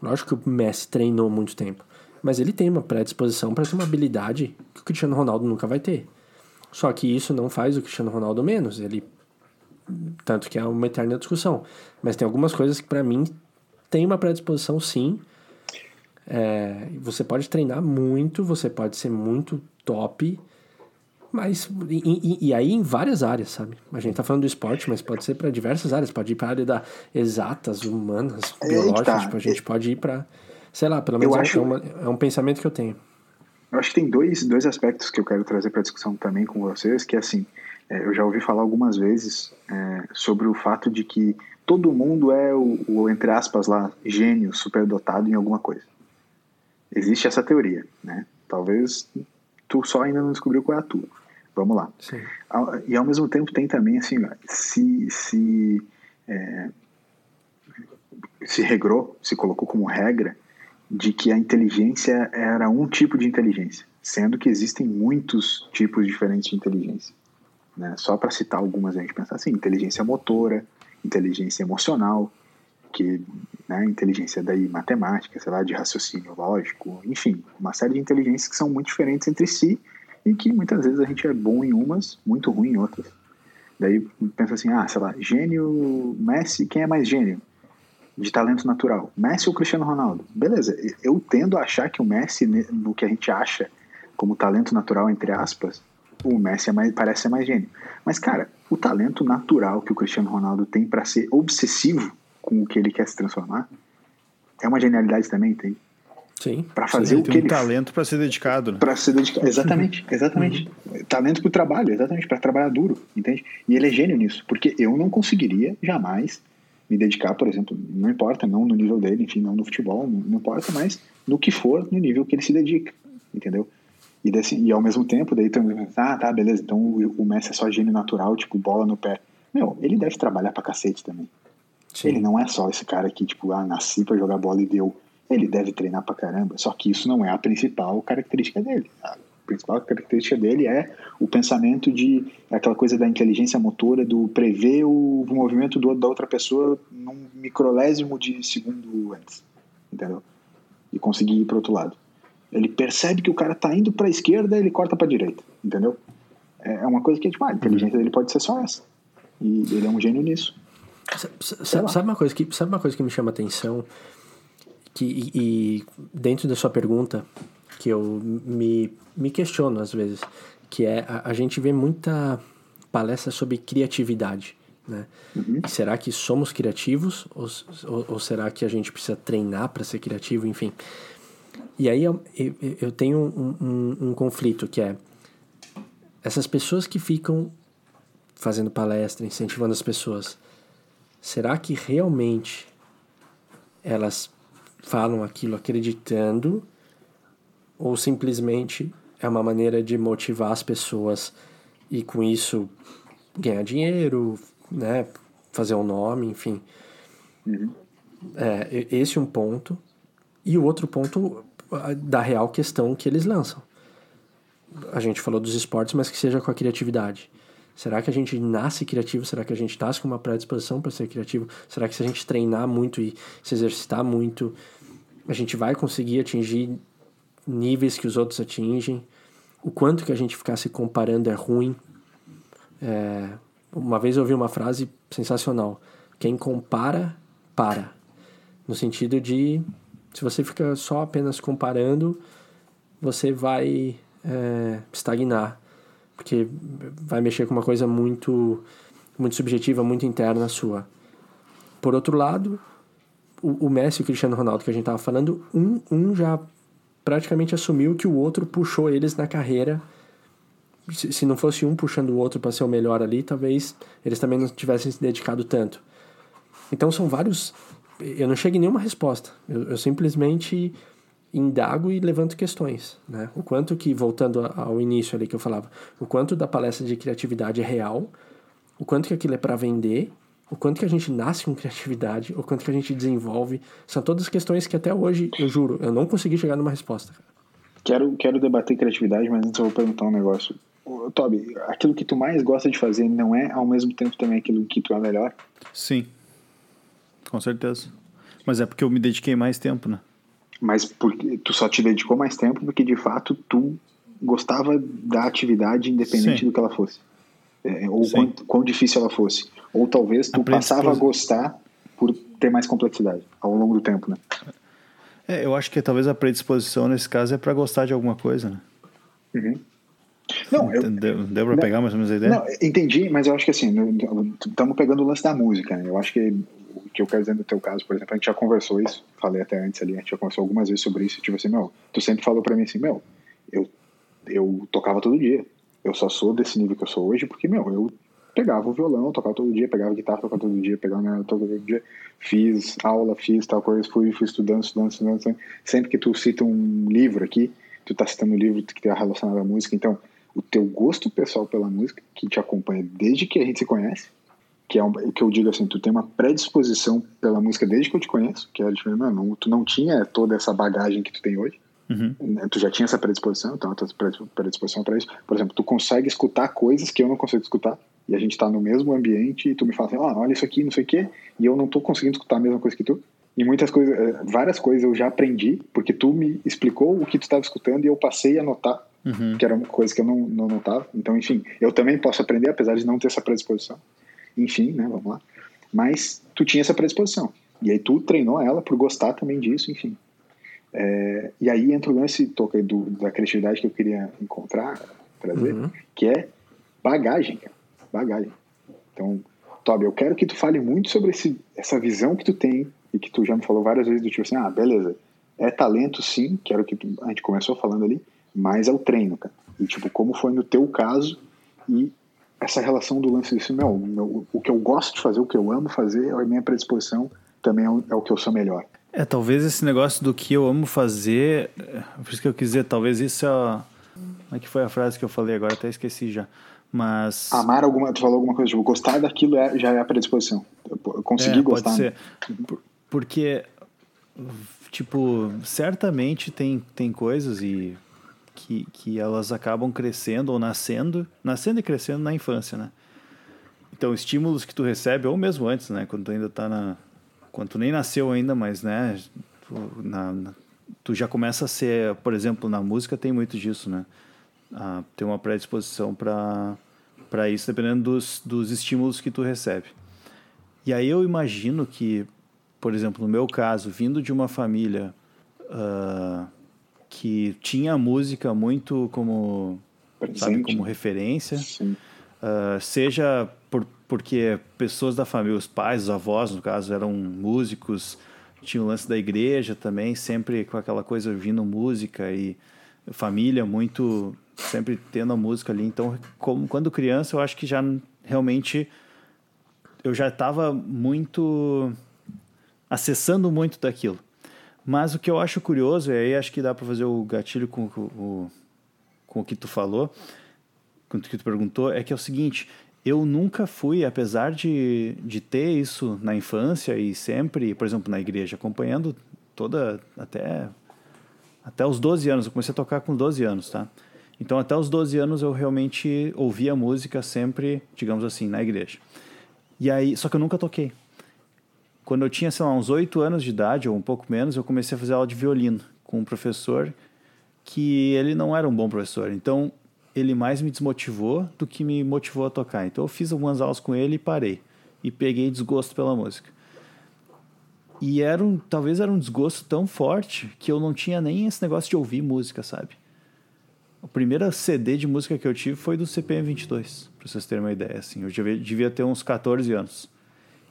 lógico que o Messi treinou muito tempo. Mas ele tem uma predisposição para ter uma habilidade que o Cristiano Ronaldo nunca vai ter. Só que isso não faz o Cristiano Ronaldo menos. Ele tanto que é uma eterna discussão. Mas tem algumas coisas que para mim tem uma predisposição sim. É, você pode treinar muito, você pode ser muito top, mas e, e, aí em várias áreas, sabe? A gente tá falando do esporte, mas pode ser para diversas áreas, pode ir para a área da exatas, humanas, biológicas, tá. tipo, a gente pode ir para sei lá, pelo menos é, acho... uma, é um pensamento que eu tenho. Eu acho que tem dois, dois aspectos que eu quero trazer para discussão também com vocês, que é assim, é, eu já ouvi falar algumas vezes é, sobre o fato de que todo mundo é o, o, entre aspas lá, gênio, superdotado em alguma coisa. Existe essa teoria, né? Talvez tu só ainda não descobriu qual é a tua. Vamos lá. Sim. E ao mesmo tempo tem também assim, se se é, se regrou, se colocou como regra de que a inteligência era um tipo de inteligência, sendo que existem muitos tipos diferentes de inteligência. Né? Só para citar algumas, a gente pensa assim: inteligência motora, inteligência emocional, que né, inteligência daí matemática, sei lá, de raciocínio lógico, enfim, uma série de inteligências que são muito diferentes entre si e que muitas vezes a gente é bom em umas, muito ruim em outras. Daí pensa assim, ah, sei lá, gênio, Messi, quem é mais gênio? de talento natural? Messi ou Cristiano Ronaldo? Beleza, eu tendo a achar que o Messi, no que a gente acha como talento natural, entre aspas, o Messi é mais, parece ser mais gênio. Mas, cara, o talento natural que o Cristiano Ronaldo tem para ser obsessivo com o que ele quer se transformar é uma genialidade também, tem. Sim. Para fazer o que ele. Um talento para ser dedicado. Né? Para ser dedicado. Exatamente, exatamente. Uhum. Talento para o trabalho, exatamente, para trabalhar duro, entende? E ele é gênio nisso, porque eu não conseguiria jamais me dedicar, por exemplo, não importa, não no nível dele, enfim, não no futebol, não, não importa, mas no que for, no nível que ele se dedica, entendeu? E, desse, e ao mesmo tempo, daí tu ah, tá, beleza, então o, o Messi é só gênio natural, tipo, bola no pé. Meu, ele deve trabalhar pra cacete também. Sim. Ele não é só esse cara que, tipo, ah, nasci pra jogar bola e deu. Ele deve treinar pra caramba, só que isso não é a principal característica dele. A principal característica dele é o pensamento de aquela coisa da inteligência motora, do prever o movimento do, da outra pessoa num microlésimo de segundo antes, entendeu? E conseguir ir para outro lado. Ele percebe que o cara tá indo para a esquerda, ele corta para a direita, entendeu? É, é uma coisa que tipo, ah, a inteligência dele pode ser só essa. E ele é um gênio nisso. Sabe, sabe uma coisa que sabe uma coisa que me chama atenção que e, e dentro da sua pergunta que eu me, me questiono às vezes, que é a, a gente vê muita palestra sobre criatividade. Né? Uhum. será que somos criativos ou, ou, ou, será que a gente precisa treinar para ser criativo? Enfim. E aí eu, eu, eu tenho um, um, um, conflito que é essas pessoas que ficam fazendo palestra, incentivando as pessoas, será que realmente elas falam aquilo acreditando ou simplesmente é uma maneira de motivar as pessoas e com isso ganhar dinheiro, né, fazer um nome, enfim. Uhum. É, esse é um ponto. E o outro ponto da real questão que eles lançam. A gente falou dos esportes, mas que seja com a criatividade. Será que a gente nasce criativo? Será que a gente nasce com uma predisposição para ser criativo? Será que se a gente treinar muito e se exercitar muito, a gente vai conseguir atingir níveis que os outros atingem, o quanto que a gente ficar se comparando é ruim. É, uma vez eu ouvi uma frase sensacional: quem compara, para. No sentido de, se você fica só apenas comparando, você vai é, estagnar, porque vai mexer com uma coisa muito, muito subjetiva, muito interna sua. Por outro lado, o, o Messi e o Cristiano Ronaldo que a gente estava falando, um, um já praticamente assumiu que o outro puxou eles na carreira. Se, se não fosse um puxando o outro para ser o melhor ali, talvez eles também não tivessem se dedicado tanto. Então são vários. Eu não chego em nenhuma resposta. Eu, eu simplesmente indago e levanto questões, né? O quanto que, voltando ao início ali que eu falava, o quanto da palestra de criatividade é real, o quanto que aquilo é para vender o quanto que a gente nasce com criatividade, o quanto que a gente desenvolve, são todas questões que até hoje, eu juro, eu não consegui chegar numa resposta. Quero, quero debater criatividade, mas antes eu vou perguntar um negócio. Ô, Toby, aquilo que tu mais gosta de fazer não é ao mesmo tempo também aquilo que tu é melhor? Sim, com certeza. Mas é porque eu me dediquei mais tempo, né? Mas porque tu só te dedicou mais tempo porque de fato tu gostava da atividade independente Sim. do que ela fosse. É, ou quão, quão, difícil ela fosse. Ou talvez tu passava a gostar por ter mais complexidade ao longo do tempo, né? É, eu acho que talvez a predisposição nesse caso é para gostar de alguma coisa, né? Uhum. Não, eu, deu, deu pra pegar mais ou menos a ideia? Não, entendi, mas eu acho que assim, estamos pegando o lance da música, né? Eu acho que que eu quero dizer no teu caso, por exemplo, a gente já conversou isso, falei até antes ali, a gente já conversou algumas vezes sobre isso, tipo assim, meu, tu sempre falou pra mim assim, meu, eu, eu tocava todo dia, eu só sou desse nível que eu sou hoje porque, meu, eu pegava o violão, tocava todo dia, pegava guitarra, tocava todo dia, pegava minha todo dia, fiz aula, fiz tal coisa, fui, fui estudando, estudando, estudando, estudando. Sempre que tu cita um livro aqui, tu tá citando um livro que tem relacionado à música, então o teu gosto pessoal pela música, que te acompanha desde que a gente se conhece, que é um, que eu digo assim, tu tem uma predisposição pela música desde que eu te conheço, que é tipo, não, tu não tinha toda essa bagagem que tu tem hoje, uhum. Né, tu já tinha essa predisposição, então tu predisposição para isso. Por exemplo, tu consegue escutar coisas que eu não consigo escutar, e a gente tá no mesmo ambiente, e tu me fala assim, ah, olha isso aqui, não sei o quê, e eu não tô conseguindo escutar a mesma coisa que tu. E muitas coisas, eh, várias coisas eu já aprendi, porque tu me explicou o que tu estava escutando e eu passei a notar uhum. que era uma coisa que eu não, não notava. Então, enfim, eu também posso aprender, apesar de não ter essa predisposição. Enfim, né, vamos lá. Mas tu tinha essa predisposição. E aí tu treinou ela por gostar também disso, enfim. É, e aí entra o lance toca do, da criatividade que eu queria encontrar, trazer, uhum. que é bagagem, cara. Bagagem. Então, Toby, eu quero que tu fale muito sobre esse, essa visão que tu tem e que tu já me falou várias vezes do tipo assim, ah, beleza, é talento sim, que era o que tu, a gente começou falando ali, mas é o treino, cara. E, tipo, como foi no teu caso e essa relação do lance disso, meu, meu, o que eu gosto de fazer, o que eu amo fazer, é a minha predisposição também é o, é o que eu sou melhor. É, talvez esse negócio do que eu amo fazer, é, por isso que eu quis dizer, talvez isso é. Como é que foi a frase que eu falei agora? Até esqueci já. Mas. Amar alguma. Tu falou alguma coisa, tipo, gostar daquilo é, já é a predisposição. Consegui é, gostar. Pode né? ser. Né? Porque, tipo, certamente tem, tem coisas e que, que elas acabam crescendo ou nascendo, nascendo e crescendo na infância, né? Então, estímulos que tu recebe, ou mesmo antes, né? Quando tu ainda tá na... Quando tu nem nasceu ainda, mas, né? Tu, na, na, tu já começa a ser... Por exemplo, na música tem muito disso, né? Ah, tem uma predisposição para para isso, dependendo dos, dos estímulos que tu recebe. E aí eu imagino que, por exemplo, no meu caso, vindo de uma família... Uh, que tinha a música muito como, sabe, como referência. Uh, seja por, porque pessoas da família, os pais, os avós, no caso, eram músicos, tinha o lance da igreja também, sempre com aquela coisa ouvindo música e família muito sempre tendo a música ali. Então, como quando criança, eu acho que já realmente eu já estava muito acessando muito daquilo. Mas o que eu acho curioso, e aí acho que dá para fazer o gatilho com, o, com o que tu falou, com o que tu perguntou, é que é o seguinte, eu nunca fui, apesar de, de ter isso na infância e sempre, por exemplo, na igreja, acompanhando toda, até, até os 12 anos, eu comecei a tocar com 12 anos, tá? Então, até os 12 anos eu realmente ouvia música sempre, digamos assim, na igreja. E aí, só que eu nunca toquei. Quando eu tinha, sei lá, uns oito anos de idade, ou um pouco menos, eu comecei a fazer aula de violino com um professor que ele não era um bom professor. Então, ele mais me desmotivou do que me motivou a tocar. Então, eu fiz algumas aulas com ele e parei. E peguei desgosto pela música. E era um, talvez era um desgosto tão forte que eu não tinha nem esse negócio de ouvir música, sabe? O primeiro CD de música que eu tive foi do CPM 22, para vocês terem uma ideia. Assim, eu devia, ter uns 14 anos.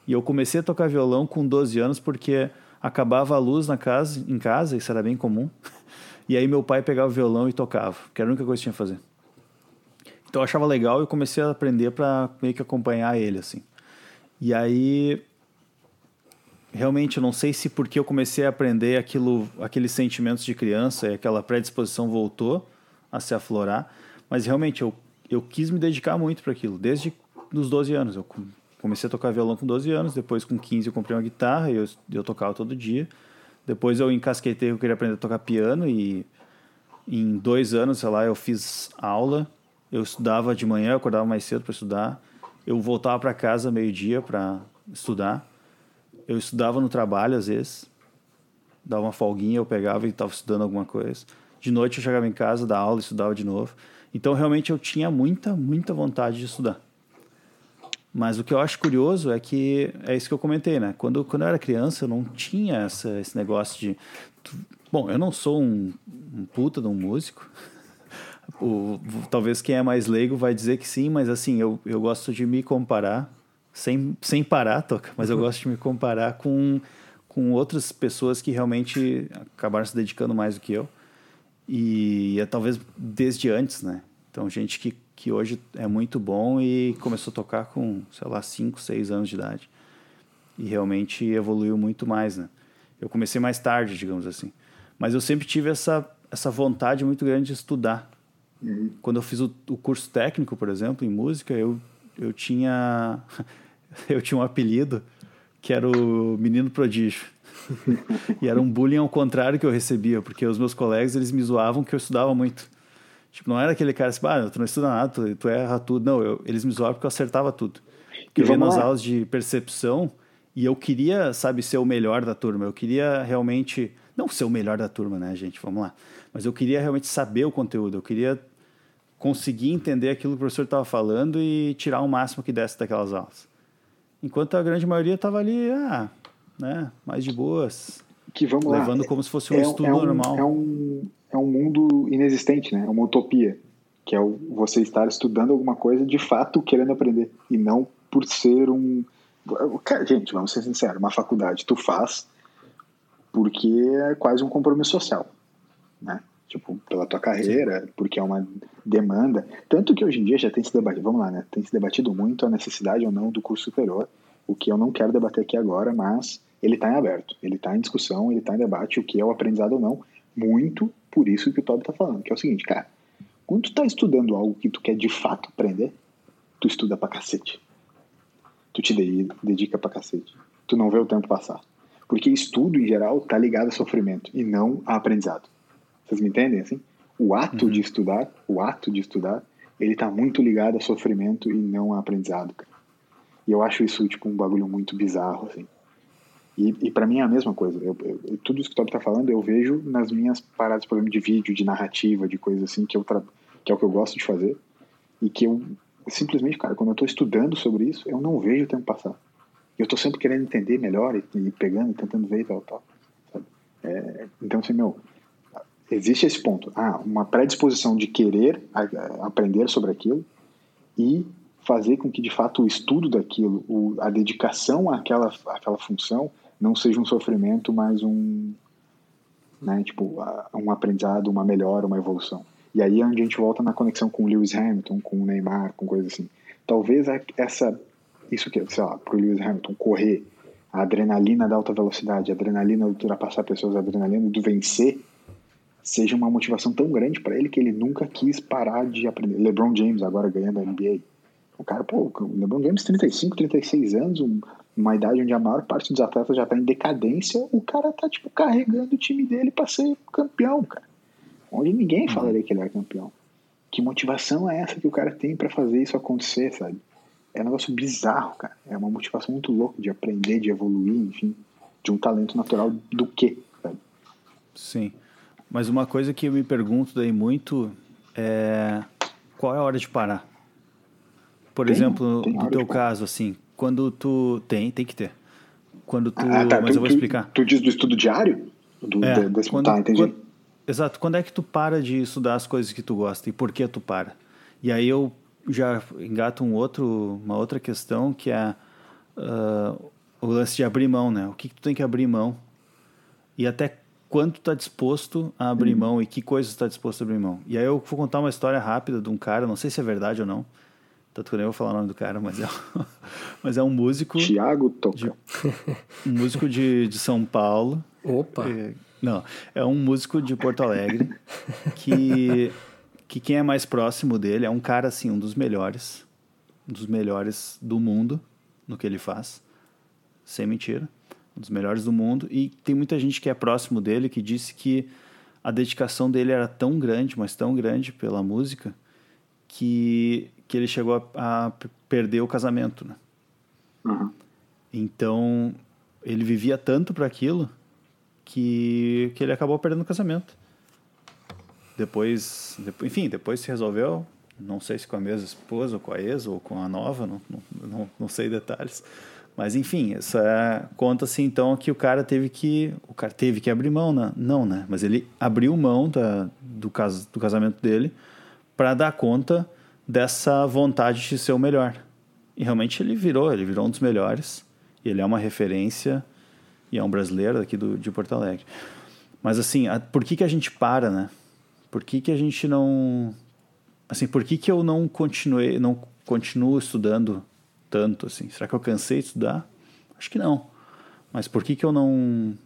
E eu comecei a tocar violão com 12 anos porque acabava a luz na casa, em casa, isso era bem comum. E aí meu pai pegava o violão e tocava, que era a única coisa que tinha que fazer. Então eu achava legal e comecei a aprender para meio que acompanhar ele assim. E aí realmente eu não sei se porque eu comecei a aprender aquilo, aqueles sentimentos de criança e aquela predisposição voltou a se aflorar, mas realmente eu eu quis me dedicar muito para aquilo, desde os 12 anos. Eu comecei a tocar violão com 12 anos, depois com 15 eu comprei uma guitarra e eu, eu tocava todo dia. Depois eu encasquetei, eu queria aprender a tocar piano e em dois anos, sei lá, eu fiz aula. Eu estudava de manhã, eu acordava mais cedo para estudar. Eu voltava para casa meio-dia para estudar. Eu estudava no trabalho às vezes. Dava uma folguinha, eu pegava e estava estudando alguma coisa. De noite eu chegava em casa, dava aula, estudava de novo. Então realmente eu tinha muita, muita vontade de estudar. Mas o que eu acho curioso é que é isso que eu comentei, né? Quando, quando eu era criança, eu não tinha essa, esse negócio de. bom, eu não sou um, um puta de um músico. O, talvez quem é mais leigo vai dizer que sim, mas assim, eu, eu gosto de me comparar, sem, sem parar, toca, mas eu gosto de me comparar com, com outras pessoas que realmente acabaram se dedicando mais do que eu. E é talvez desde antes, né? Então, gente que, que hoje é muito bom e começou a tocar com, sei lá, 5, 6 anos de idade. E realmente evoluiu muito mais, né? Eu comecei mais tarde, digamos assim. Mas eu sempre tive essa, essa vontade muito grande de estudar. Uhum. Quando eu fiz o, o, curso técnico, por exemplo, em música, eu, eu tinha eu tinha um apelido que era o menino prodígio e era um bullying ao contrário que eu recebia, porque os meus colegas eles me zoavam que eu estudava muito. Tipo, não era aquele cara assim, ah, tu não estuda nada, tu, tu erra tudo. Não, eu, eles me zoavam porque eu acertava tudo. Porque eu ia nas aulas de percepção e eu queria, sabe, ser o melhor da turma. Eu queria realmente, não ser o melhor da turma, né, gente? Vamos lá. Mas eu queria realmente saber o conteúdo. Eu queria conseguir entender aquilo que o professor estava falando e tirar o máximo que desse daquelas aulas. Enquanto a grande maioria estava ali, ah, né? Mais de boas. Que vamos levando lá. como se fosse um é, estudo é um, normal. É um, é um mundo inexistente, né? É uma utopia. Que é o, você estar estudando alguma coisa de fato querendo aprender. E não por ser um. Gente, vamos ser sinceros, uma faculdade tu faz porque é quase um compromisso social, né? Tipo, pela tua carreira, Sim. porque é uma demanda. Tanto que hoje em dia já tem se debatido, vamos lá, né? Tem se debatido muito a necessidade ou não do curso superior, o que eu não quero debater aqui agora, mas ele está em aberto, ele está em discussão, ele está em debate, o que é o aprendizado ou não, muito por isso que o Toby está falando, que é o seguinte, cara, quando tu está estudando algo que tu quer de fato aprender, tu estuda pra cacete. Tu te dedica pra cacete. Tu não vê o tempo passar. Porque estudo, em geral, tá ligado a sofrimento e não a aprendizado. Vocês me entendem, assim? O ato uhum. de estudar, o ato de estudar, ele tá muito ligado a sofrimento e não a aprendizado, cara. E eu acho isso, tipo, um bagulho muito bizarro, assim. E, e para mim é a mesma coisa. Eu, eu, tudo isso que o Toby tá falando eu vejo nas minhas paradas, por exemplo, de vídeo, de narrativa, de coisas assim, que, eu que é o que eu gosto de fazer. E que eu, simplesmente, cara, quando eu tô estudando sobre isso, eu não vejo o tempo passar. Eu tô sempre querendo entender melhor e, e pegando, tentando ver e tal, tal. É, então, assim, meu, existe esse ponto. Ah, uma predisposição de querer aprender sobre aquilo e fazer com que de fato o estudo daquilo, o, a dedicação àquela, àquela função não seja um sofrimento, mas um, né, tipo, um aprendizado, uma melhora, uma evolução. E aí é onde a gente volta na conexão com Lewis Hamilton, com o Neymar, com coisas assim. Talvez essa, isso que, sei lá, para o Lewis Hamilton correr, a adrenalina da alta velocidade, a adrenalina de ultrapassar pessoas, a adrenalina do vencer, seja uma motivação tão grande para ele que ele nunca quis parar de aprender. LeBron James agora ganhando a NBA o cara, pô, o LeBron James, 35, 36 anos, uma idade onde a maior parte dos atletas já tá em decadência, o cara tá, tipo, carregando o time dele para ser campeão, cara. Onde ninguém uhum. falaria que ele era campeão. Que motivação é essa que o cara tem para fazer isso acontecer, sabe? É um negócio bizarro, cara. É uma motivação muito louca de aprender, de evoluir, enfim, de um talento natural do quê, sabe? Sim. Mas uma coisa que eu me pergunto daí muito é qual é a hora de parar? Por tem, exemplo, tem no teu caso, assim, quando tu. Tem, tem que ter. Quando tu. Ah, tá. Mas tu, eu vou explicar. Tu, tu diz do estudo diário? Do, é, desse... quando, tá, entendi. Quando, exato. Quando é que tu para de estudar as coisas que tu gosta e por que tu para? E aí eu já engato um outro, uma outra questão que é uh, o lance de abrir mão, né? O que, que tu tem que abrir mão? E até quanto tu tá disposto a abrir hum. mão e que coisas tu tá disposto a abrir mão. E aí eu vou contar uma história rápida de um cara, não sei se é verdade ou não, tanto que eu nem vou falar o nome do cara, mas é, mas é um músico. Tiago Toca. De, um músico de, de São Paulo. Opa! É, não, é um músico de Porto Alegre que, que quem é mais próximo dele é um cara, assim, um dos melhores. Um dos melhores do mundo no que ele faz. Sem mentira. Um dos melhores do mundo. E tem muita gente que é próximo dele que disse que a dedicação dele era tão grande, mas tão grande pela música, que que ele chegou a, a perder o casamento, né? Uhum. Então, ele vivia tanto para aquilo que, que ele acabou perdendo o casamento. Depois, depois, enfim, depois se resolveu, não sei se com a mesma esposa, ou com a ex, ou com a nova, não, não, não, não sei detalhes. Mas enfim, essa conta-se então que o cara teve que. O cara teve que abrir mão, né? Não, né? Mas ele abriu mão da, do, cas, do casamento dele para dar conta dessa vontade de ser o melhor. E realmente ele virou, ele virou um dos melhores. Ele é uma referência e é um brasileiro aqui do, de Porto Alegre. Mas assim, a, por que, que a gente para, né? Por que, que a gente não. Assim, por que, que eu não continuei, não continuo estudando tanto assim? Será que eu cansei de estudar? Acho que não. Mas por que que eu não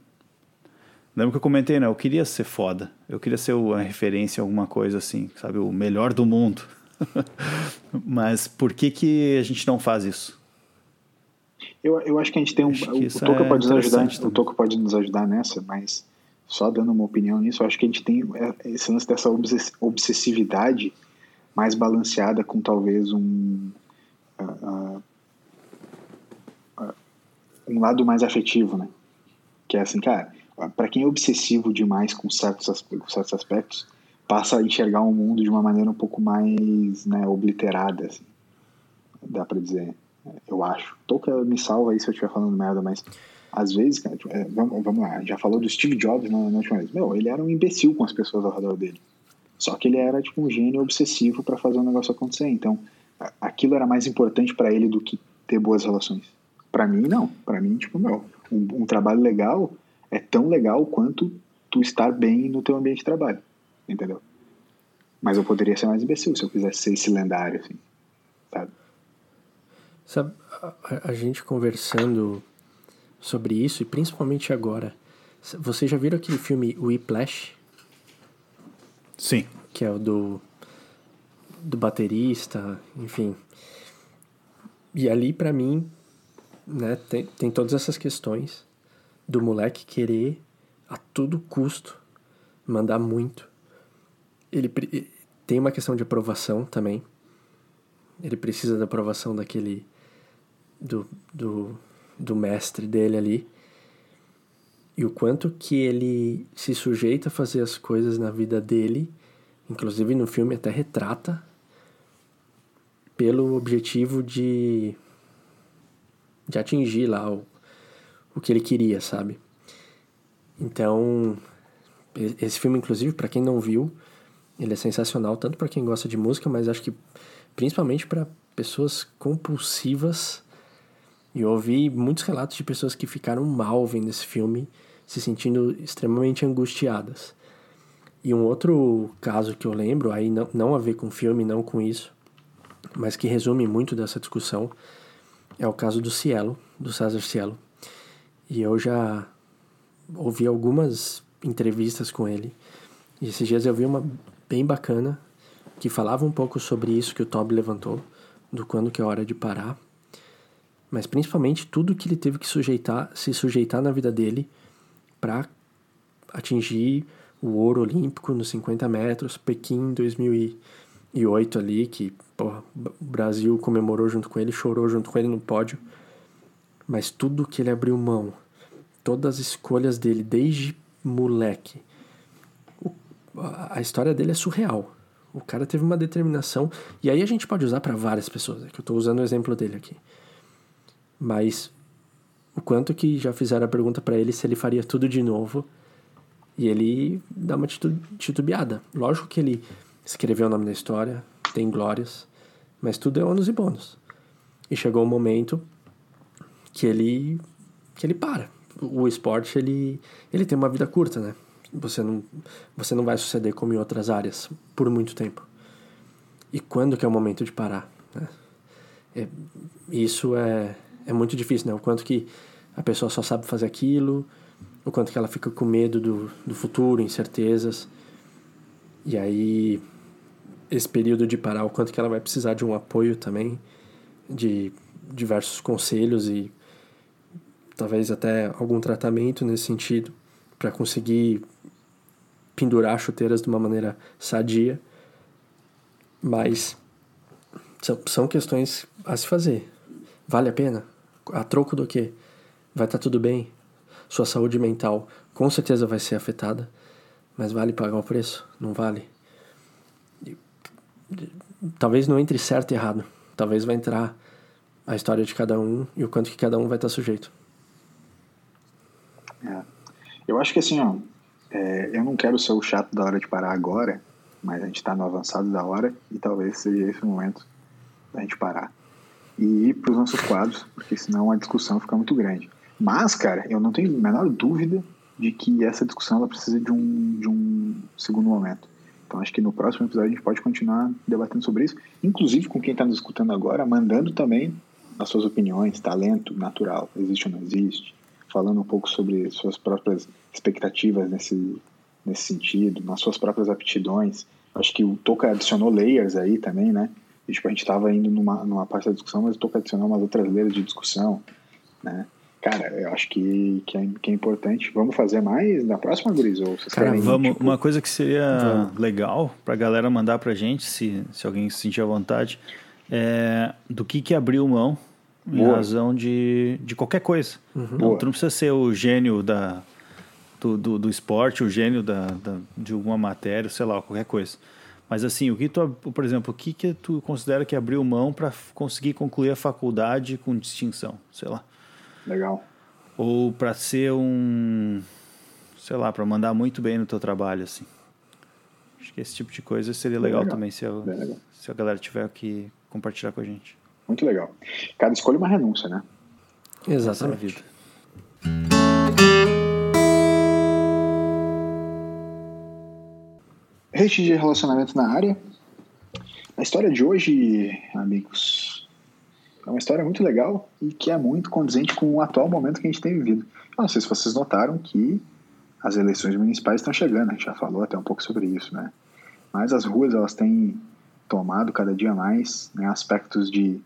Lembra que eu comentei, né? Eu queria ser foda. Eu queria ser uma referência alguma coisa assim, sabe? O melhor do mundo. Mas por que que a gente não faz isso? Eu, eu acho que a gente tem um. Acho o, Toca é pode nos ajudar. O Toca pode nos ajudar nessa, mas só dando uma opinião nisso, eu acho que a gente tem é, esse lance dessa obsessividade mais balanceada com talvez um. Uh, uh, um lado mais afetivo, né? Que é assim, cara, para quem é obsessivo demais com certos, com certos aspectos, passa a enxergar o um mundo de uma maneira um pouco mais né, obliterada, assim. Dá para dizer, eu acho. Toca me salva aí se eu estiver falando merda, mas às vezes, cara, tipo, é, vamos, vamos lá, já falou do Steve Jobs na, na última vez. Meu, ele era um imbecil com as pessoas ao redor dele. Só que ele era tipo um gênio obsessivo para fazer um negócio acontecer. Então, aquilo era mais importante para ele do que ter boas relações. Para mim, não. Para mim, tipo, meu, um, um, trabalho legal é tão legal quanto tu estar bem no teu ambiente de trabalho, entendeu? Mas eu poderia ser mais imbecil se eu quisesse ser esse lendário, assim, sabe? Sabe, a, a gente conversando sobre isso, e principalmente agora, vocês já viram aquele filme Whiplash? Sim. Que é o do, do baterista, enfim. E ali, para mim, né, tem, tem todas essas questões do moleque querer a todo custo mandar muito. Ele tem uma questão de aprovação também. Ele precisa da aprovação daquele do, do, do mestre dele ali. E o quanto que ele se sujeita a fazer as coisas na vida dele, inclusive no filme até retrata, pelo objetivo de de atingir lá o, o que ele queria, sabe? Então, esse filme, inclusive, para quem não viu, ele é sensacional, tanto para quem gosta de música, mas acho que principalmente para pessoas compulsivas. E eu ouvi muitos relatos de pessoas que ficaram mal vendo esse filme, se sentindo extremamente angustiadas. E um outro caso que eu lembro, aí não, não a ver com filme, não com isso, mas que resume muito dessa discussão, é o caso do Cielo, do César Cielo. E eu já ouvi algumas entrevistas com ele. E esses dias eu vi uma bem bacana que falava um pouco sobre isso que o Toby levantou, do quando que é hora de parar. Mas principalmente tudo que ele teve que sujeitar, se sujeitar na vida dele para atingir o ouro olímpico nos 50 metros, Pequim 2008 ali, que porra, o Brasil comemorou junto com ele, chorou junto com ele no pódio. Mas tudo que ele abriu mão, todas as escolhas dele desde moleque, o, a história dele é surreal. O cara teve uma determinação, e aí a gente pode usar para várias pessoas, é que eu estou usando o exemplo dele aqui. Mas o quanto que já fizeram a pergunta para ele se ele faria tudo de novo, e ele dá uma titubeada. Lógico que ele escreveu o nome da história, tem glórias, mas tudo é ônus e bônus. E chegou um momento que ele que ele para. O esporte ele ele tem uma vida curta, né? Você não você não vai suceder como em outras áreas por muito tempo. E quando que é o momento de parar? Né? É, isso é é muito difícil, né? O quanto que a pessoa só sabe fazer aquilo, o quanto que ela fica com medo do, do futuro, incertezas. E aí esse período de parar, o quanto que ela vai precisar de um apoio também, de diversos conselhos e talvez até algum tratamento nesse sentido para conseguir pendurar chuteiras de uma maneira sadia. Mas são, são questões a se fazer. Vale a pena? A troco do que? Vai estar tá tudo bem? Sua saúde mental com certeza vai ser afetada, mas vale pagar o preço? Não vale? talvez não entre certo e errado. Talvez vai entrar a história de cada um e o quanto que cada um vai estar sujeito. É. Eu acho que assim, ó, é, eu não quero ser o chato da hora de parar agora, mas a gente está no avançado da hora e talvez seja esse o momento da gente parar e ir para os nossos quadros, porque senão a discussão fica muito grande. Mas, cara, eu não tenho a menor dúvida de que essa discussão ela precisa de um, de um segundo momento. Então, acho que no próximo episódio a gente pode continuar debatendo sobre isso, inclusive com quem está nos escutando agora, mandando também as suas opiniões, talento natural, existe ou não existe, falando um pouco sobre suas próprias expectativas nesse, nesse sentido, nas suas próprias aptidões. Acho que o Toca adicionou layers aí também, né? E, tipo, a gente estava indo numa, numa parte da discussão, mas o Toca adicionou umas outras layers de discussão, né? Cara, eu acho que, que, é, que é importante. Vamos fazer mais na próxima, Gris? Ou vocês Cara, querem, vamos. tipo, Uma coisa que seria Vamos. legal pra galera mandar pra gente, se, se alguém se sentir à vontade, é do que que abriu mão em Boa. razão de, de qualquer coisa. Não, Boa. tu não precisa ser o gênio da, do, do, do esporte, o gênio da, da, de alguma matéria, sei lá, qualquer coisa. Mas assim, o que tu, por exemplo, o que que tu considera que abriu mão para conseguir concluir a faculdade com distinção, sei lá? Legal. Ou para ser um, sei lá, para mandar muito bem no teu trabalho, assim. Acho que esse tipo de coisa seria legal, legal. também se a, Bem legal. se a galera tiver que compartilhar com a gente. Muito legal. Cada escolha é uma renúncia, né? Exatamente. vida. Rede de relacionamento na área. A história de hoje, amigos, é uma história muito legal e que é muito condizente com o atual momento que a gente tem vivido. Eu não sei se vocês notaram que as eleições municipais estão chegando, a gente já falou até um pouco sobre isso, né? Mas as ruas elas têm tomado cada dia mais né, aspectos de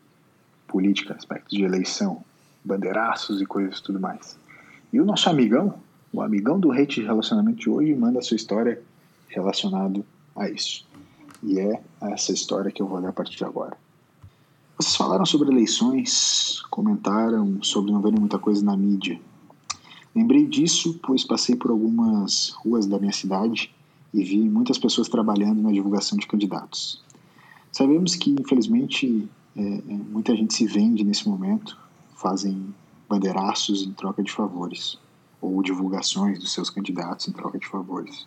política, aspectos de eleição, bandeiraços e coisas tudo mais. E o nosso amigão, o amigão do hate de relacionamento de hoje, manda a sua história relacionado a isso. E é essa história que eu vou ler a partir de agora. Vocês falaram sobre eleições, comentaram sobre não verem muita coisa na mídia. Lembrei disso, pois passei por algumas ruas da minha cidade e vi muitas pessoas trabalhando na divulgação de candidatos. Sabemos que, infelizmente, é, é, muita gente se vende nesse momento, fazem bandeiraços em troca de favores, ou divulgações dos seus candidatos em troca de favores.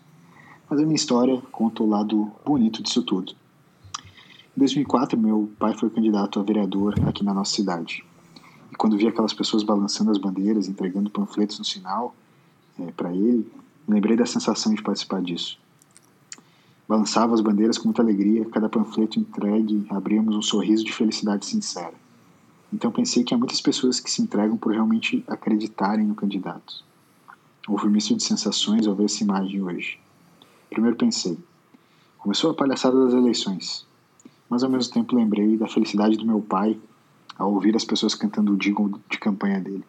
Mas a minha história conta o lado bonito disso tudo. Em 2004, meu pai foi candidato a vereador aqui na nossa cidade. E quando vi aquelas pessoas balançando as bandeiras, entregando panfletos no sinal é, para ele, lembrei da sensação de participar disso. Balançava as bandeiras com muita alegria, cada panfleto entregue abríamos um sorriso de felicidade sincera. Então pensei que há muitas pessoas que se entregam por realmente acreditarem no candidato. Houve um misto de sensações ao ver essa imagem hoje. Primeiro pensei, começou a palhaçada das eleições, mas ao mesmo tempo lembrei da felicidade do meu pai ao ouvir as pessoas cantando o jingle de campanha dele.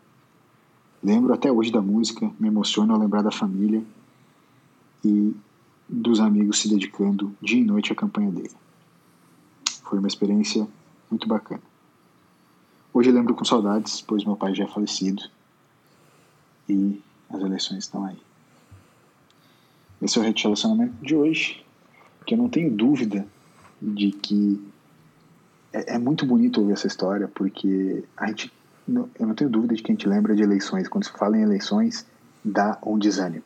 Lembro até hoje da música, me emociono ao lembrar da família e dos amigos se dedicando dia e noite à campanha dele. Foi uma experiência muito bacana. Hoje eu lembro com saudades, pois meu pai já é falecido e as eleições estão aí. Esse é o Rede Relacionamento de hoje, que eu não tenho dúvida de que é, é muito bonito ouvir essa história, porque a gente, eu não tenho dúvida de que a gente lembra de eleições. Quando se fala em eleições, dá um desânimo.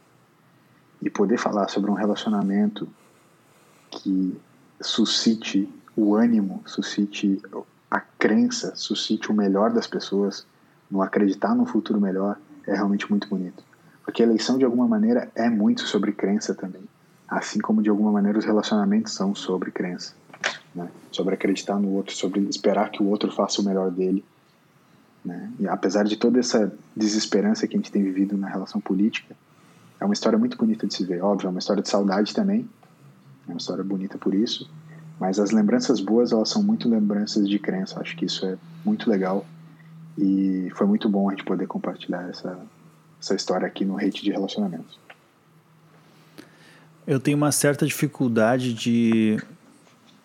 E poder falar sobre um relacionamento que suscite o ânimo, suscite a crença, suscite o melhor das pessoas, no acreditar num futuro melhor, é realmente muito bonito. Porque a eleição, de alguma maneira, é muito sobre crença também. Assim como, de alguma maneira, os relacionamentos são sobre crença. Né? Sobre acreditar no outro, sobre esperar que o outro faça o melhor dele. Né? E apesar de toda essa desesperança que a gente tem vivido na relação política, é uma história muito bonita de se ver. Óbvio, é uma história de saudade também. É uma história bonita por isso. Mas as lembranças boas, elas são muito lembranças de crença. Acho que isso é muito legal. E foi muito bom a gente poder compartilhar essa, essa história aqui no Hate de Relacionamentos. Eu tenho uma certa dificuldade de,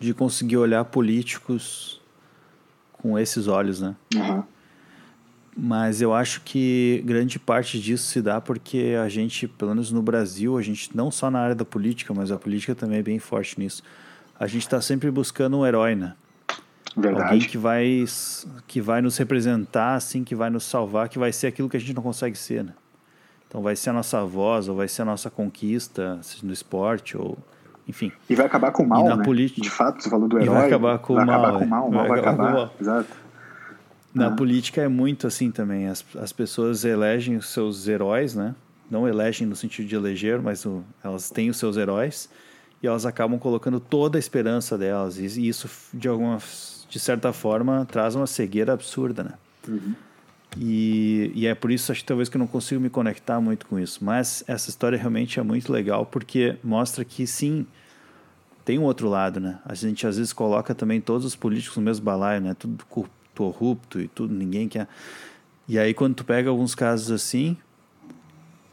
de conseguir olhar políticos com esses olhos, né? Aham. Mas eu acho que grande parte disso se dá porque a gente, pelo menos no Brasil, a gente não só na área da política, mas a política também é bem forte nisso. A gente está sempre buscando um herói, né? Verdade. Alguém que vai, que vai nos representar, assim, que vai nos salvar, que vai ser aquilo que a gente não consegue ser, né? Então vai ser a nossa voz, ou vai ser a nossa conquista no esporte, ou enfim. E vai acabar com o mal, né? Política... De fato, você falou do herói. E vai acabar com vai o mal. Acabar com o mal, o mal vai, vai acabar. acabar. Exato. Na ah. política é muito assim também. As, as pessoas elegem os seus heróis, né? Não elegem no sentido de eleger, mas o, elas têm os seus heróis e elas acabam colocando toda a esperança delas. E isso, de alguma de certa forma, traz uma cegueira absurda, né? Uhum. E, e é por isso, acho que talvez que eu não consigo me conectar muito com isso. Mas essa história realmente é muito legal porque mostra que sim, tem um outro lado, né? A gente às vezes coloca também todos os políticos no mesmo balaio, né? Tudo corrupto e tudo, ninguém quer. E aí quando tu pega alguns casos assim,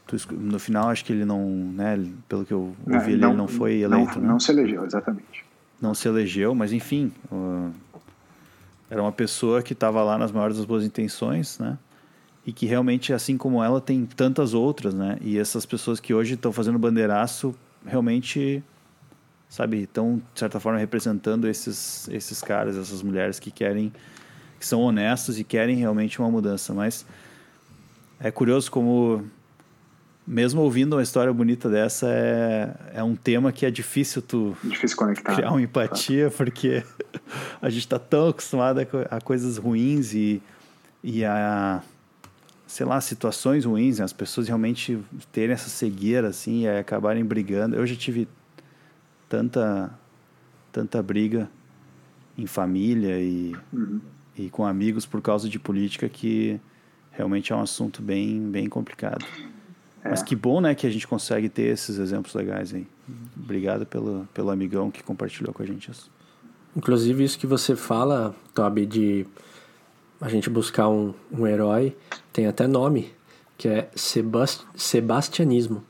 tu, no final acho que ele não, né? Pelo que eu ouvi, não, ele não foi eleito, não, né? Não se elegeu, exatamente. Não se elegeu, mas enfim, uh, era uma pessoa que estava lá nas maiores das boas intenções, né? E que realmente, assim como ela, tem tantas outras, né? E essas pessoas que hoje estão fazendo bandeiraço, realmente, sabe, estão, de certa forma, representando esses, esses caras, essas mulheres que querem, que são honestos e querem realmente uma mudança. Mas é curioso como mesmo ouvindo uma história bonita dessa, é, é um tema que é difícil tu difícil conectar, criar uma empatia, porque a gente está tão acostumado a, a, coisas ruins e, e a, sei lá, situações ruins, né? as pessoas realmente terem essa cegueira, assim, e acabarem brigando. Eu já tive tanta, tanta briga em família e, uhum. E com amigos por causa de política que realmente é um assunto bem, bem complicado. É. Mas que bom, né, que a gente consegue ter esses exemplos legais aí. Obrigado pelo, pelo amigão que compartilhou com a gente isso. Inclusive, isso que você fala, Toby, de a gente buscar um, um herói, tem até nome, que é Sebast Sebastianismo.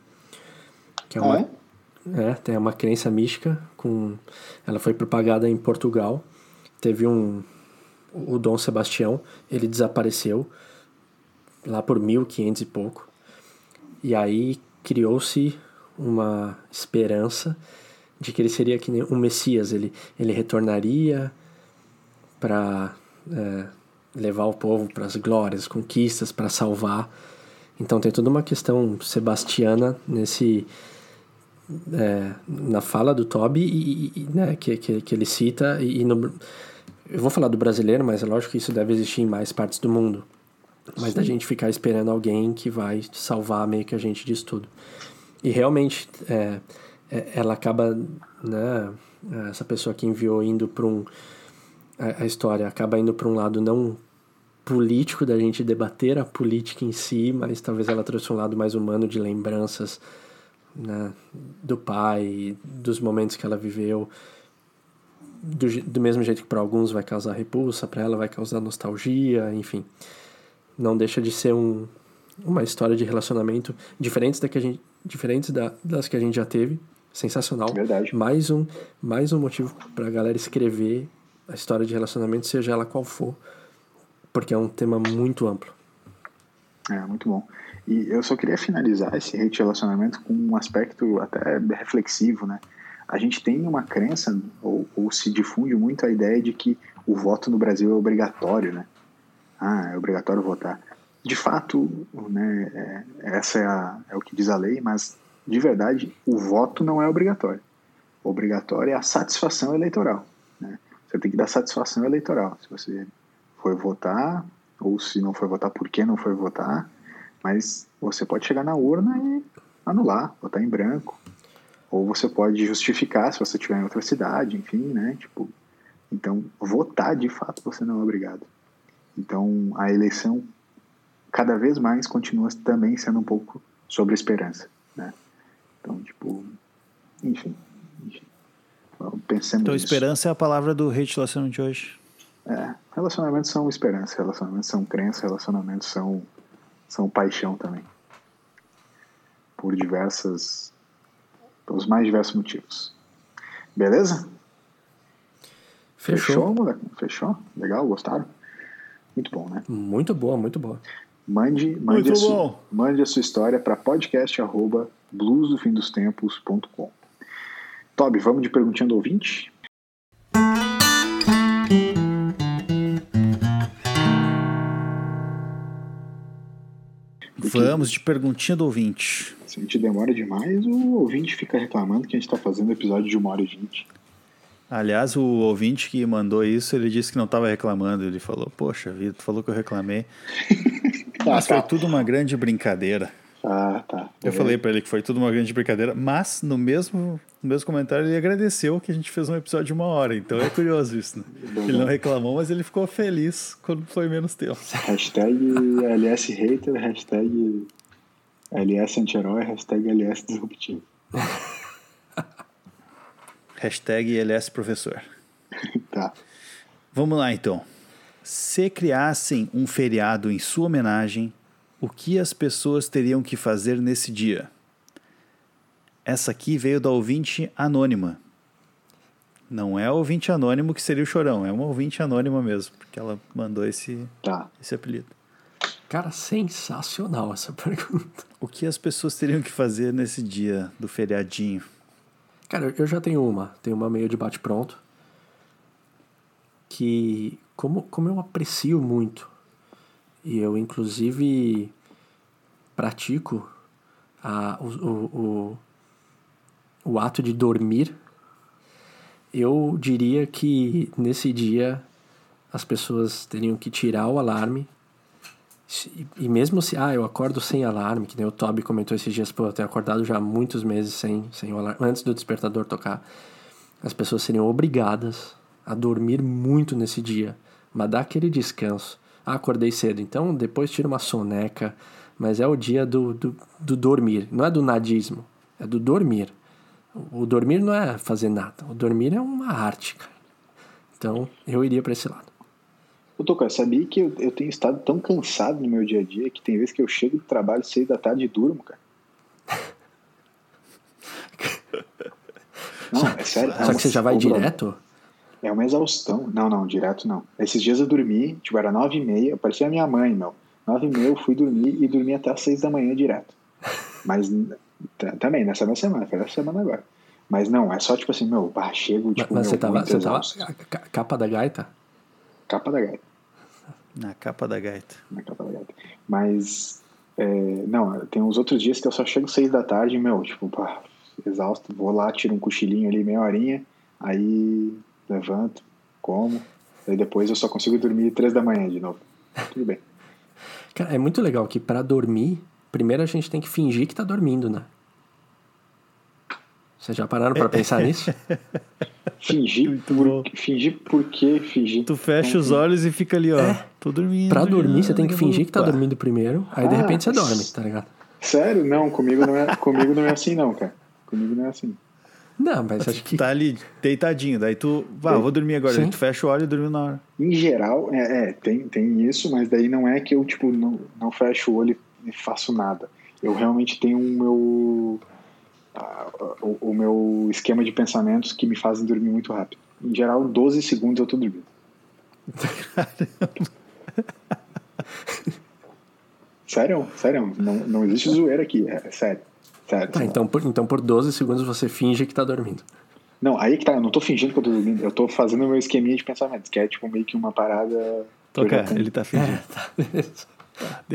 Que é uma, é? é? tem uma crença mística, com, ela foi propagada em Portugal. Teve um. O Dom Sebastião, ele desapareceu lá por 1500 e pouco. E aí criou-se uma esperança de que ele seria que um Messias, ele, ele retornaria para é, levar o povo para as glórias, conquistas, para salvar. Então tem toda uma questão sebastiana nesse é, na fala do Toby e, e né, que, que, que, ele cita e, e no, eu vou falar do brasileiro, mas é lógico que isso deve existir em mais partes do mundo. Mas Sim. da gente ficar esperando alguém que vai salvar meio que a gente disso tudo. E realmente, é, é, ela acaba, né, essa pessoa que enviou indo para um. A, a, história acaba indo para um lado não político da gente debater a política em si, mas talvez ela trouxe um lado mais humano de lembranças né, do pai, dos momentos que ela viveu. Do, do mesmo jeito que para alguns vai causar repulsa, para ela vai causar nostalgia, enfim. Não deixa de ser um, uma história de relacionamento diferentes da que a gente diferentes da, das que a gente já teve. Sensacional. Verdade. Mais um mais um motivo para a galera escrever a história de relacionamento seja ela qual for porque é um tema muito amplo. É muito bom. E eu só queria finalizar esse relacionamento com um aspecto até reflexivo né? A gente tem uma crença se difunde muito a ideia de que o voto no Brasil é obrigatório né ah, é obrigatório votar. De fato, né, é, essa é, a, é o que diz a lei, mas de verdade o voto não é obrigatório. Obrigatório é a satisfação eleitoral. Né? Você tem que dar satisfação eleitoral. Se você foi votar, ou se não foi votar, por que não foi votar, mas você pode chegar na urna e anular, votar em branco. Ou você pode justificar se você estiver em outra cidade, enfim, né? Tipo, então, votar de fato você não é obrigado. Então, a eleição cada vez mais continua também sendo um pouco sobre esperança, né? Então, tipo, enfim, enfim. Pensando então, nisso. esperança é a palavra do relacionamento de hoje. É, relacionamentos são esperança, relacionamentos são crença, relacionamentos são, são paixão também. Por diversas, pelos mais diversos motivos. Beleza? Fechou. Fechou, moleque? Fechou? Legal, gostaram? Muito bom, né? Muito boa, muito boa. Mande, mande, a, sua, mande a sua história para podcast.bluesdofindostempos.com Tobi, vamos de perguntinha do ouvinte? Vamos de perguntinha do ouvinte. Se a gente demora demais, o ouvinte fica reclamando que a gente está fazendo episódio de uma hora e vinte. Aliás, o ouvinte que mandou isso, ele disse que não estava reclamando. Ele falou, poxa vida, tu falou que eu reclamei. Mas foi tudo uma grande brincadeira. Ah, tá. Eu É. falei pra ele que foi tudo uma grande brincadeira, mas no mesmo, no mesmo comentário ele agradeceu que a gente fez um episódio de uma hora. Então é curioso isso, né? Ele não reclamou, mas ele ficou feliz quando foi menos tempo. Hashtag LS hater, hashtag LS anti-herói, hashtag LS disruptivo. Hashtag LS professor. Tá. Vamos lá então. Se criassem um feriado em sua homenagem, o que as pessoas teriam que fazer nesse dia? Essa aqui veio da ouvinte anônima. Não é a ouvinte anônimo que seria o chorão, é uma ouvinte anônima mesmo, porque ela mandou esse, Tá. esse apelido. Cara, sensacional essa pergunta. O que as pessoas teriam que fazer nesse dia do feriadinho? Cara, eu já tenho uma. Tenho uma meio de bate-pronto. Que, como, como eu aprecio muito, e eu inclusive pratico a, o, o, o, o ato de dormir, eu diria que nesse dia as pessoas teriam que tirar o alarme. E mesmo se, ah, eu acordo sem alarme, que nem o Toby comentou esses dias, pô, eu tenho acordado já há muitos meses sem, sem o alarme, antes do despertador tocar. As pessoas seriam obrigadas a dormir muito nesse dia, mas dá aquele descanso. Ah, acordei cedo, então depois tira uma soneca, mas é o dia do, do, do dormir, não é do nadismo, é do dormir. O dormir não é fazer nada, o dormir é uma arte, cara. Então, eu iria para esse lado. Ô, Toca, sabia que eu, eu tenho estado tão cansado no meu dia a dia que tem vezes que eu chego do trabalho seis da tarde e durmo, cara. Não, é sério. é Só uma- que você já vai direto? É uma exaustão. Não, não, direto não. Esses dias eu dormi, tipo, era nove e meia, parecia a minha mãe, meu. Nove e meia eu fui dormir e dormi até às seis da manhã direto. Mas também, nessa mesma semana, foi essa semana agora. Mas não, é só tipo assim, meu, bah, chego, tipo, mas meu, você tava, você tava a- capa da gaita? Capa da gaita. Na capa da gaita. na capa da gaita. Mas, é, não, tem uns outros dias que eu só chego seis da tarde, meu, tipo, pá, exausto, vou lá, tiro um cochilinho ali, meia horinha, aí levanto, como, aí depois eu só consigo dormir três da manhã de novo. Tudo bem. Cara, é muito legal que pra dormir, primeiro a gente tem que fingir que tá dormindo, né? Vocês já pararam pra pensar nisso? Fingir, por, fingir por quê? Fingir. Tu fecha os olhos e fica ali, ó. Tô dormindo. Pra dormir, já, você tem que fingir que tá dormindo primeiro, aí de Ah, repente você dorme, tá ligado? Sério? Não, comigo não é, comigo não é assim não, cara. Comigo não é assim. Não, mas acho que. Tá ali deitadinho, daí tu, vá, vou dormir agora. Sim. Daí tu fecha o olho e dorme na hora. Em geral, é, é, tem, tem isso, mas daí não é que eu, tipo, não, não fecho o olho e faço nada. Eu realmente tenho o meu, meu esquema de pensamentos que me fazem dormir muito rápido. Em geral, 12 segundos eu tô dormindo. sério, sério, não, não existe zoeira aqui, é sério. sério Tá, então por, então por 12 segundos você finge que tá dormindo. Não, aí que tá, eu não tô fingindo que eu tô dormindo, eu tô fazendo o meu esqueminha de pensamentos, que é tipo meio que uma parada. Toca, ele tá fingindo. É, tá, beleza.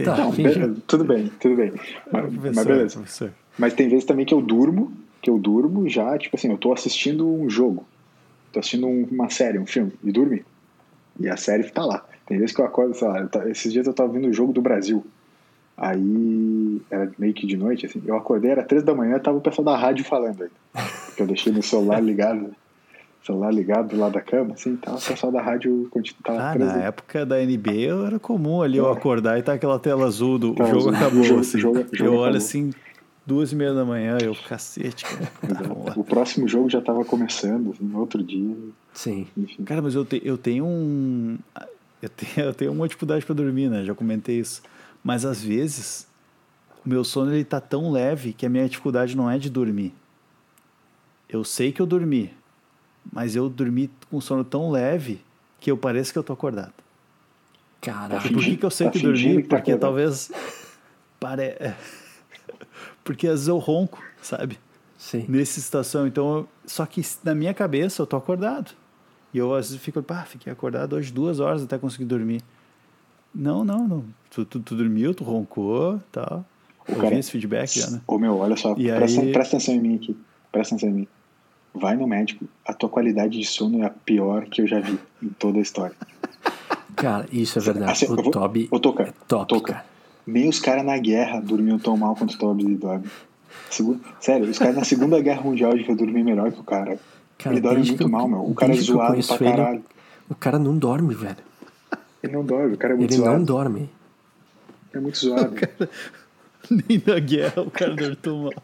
Tá. Não, finge. beleza, tudo bem, tudo bem. Mas, mas beleza. professor. Mas tem vezes também que eu durmo, que eu durmo já, tipo assim, eu tô assistindo um jogo, tô assistindo um- uma série, um filme, e dormi. E a série tá lá. Tem vezes que eu acordo, sei lá, eu esses dias eu tava vendo o jogo do Brasil. Aí era meio que de noite, assim. Eu acordei, era três da manhã, tava o pessoal da rádio falando aí. Porque eu deixei meu celular ligado, celular ligado do lado da cama, assim, tava o pessoal da rádio Ah, na época da NBA era comum ali eu É. acordar e tá aquela tela azul do jogo acabou. Jogo- assim. jogo- eu olho acabou. assim, duas e meia da manhã, eu, cacete, cara. Tá. O próximo jogo já tava começando, no outro dia, Sim. enfim. Cara, mas eu, te- eu tenho um. Eu tenho, eu tenho uma dificuldade pra dormir, né? Já comentei isso. Mas às vezes, o meu sono ele tá tão leve que a minha dificuldade não é de dormir. Eu sei que eu dormi, mas eu dormi com sono tão leve que eu pareço que eu tô acordado. Caralho. E por que, que eu sei Tá que dormi? que tá Porque acordado. talvez. Pare... Porque às vezes eu ronco, sabe? Sim. Nessa situação. Então, eu- só que na minha cabeça eu tô acordado. E eu às vezes fico, pá, fiquei acordado hoje duas horas até conseguir dormir. Não, não, não. Tu, tu, tu dormiu, tu roncou tal. O Ouvi cara- esse feedback já, né? Ô meu, olha só, E presta, aí- presta atenção em mim aqui. Presta atenção em mim. Vai no médico, a tua qualidade de sono é a pior que eu já vi em toda a história. Cara, isso é verdade. Assim, o eu vou- Toby Ô, Toca, é top, Toca. cara. Nem os caras na guerra dormiam tão mal quanto o Toby dorme. Segu- Sério, os caras na Segunda Guerra Mundial devia dormir melhor que o cara. Cara, ele dorme muito que eu- mal, meu. O cara é que eu zoado pra ele, caralho. O cara não dorme, velho. Ele não dorme, o cara é muito Ele zoado. não dorme. É muito zoado. Nem na guerra o cara dormiu mal.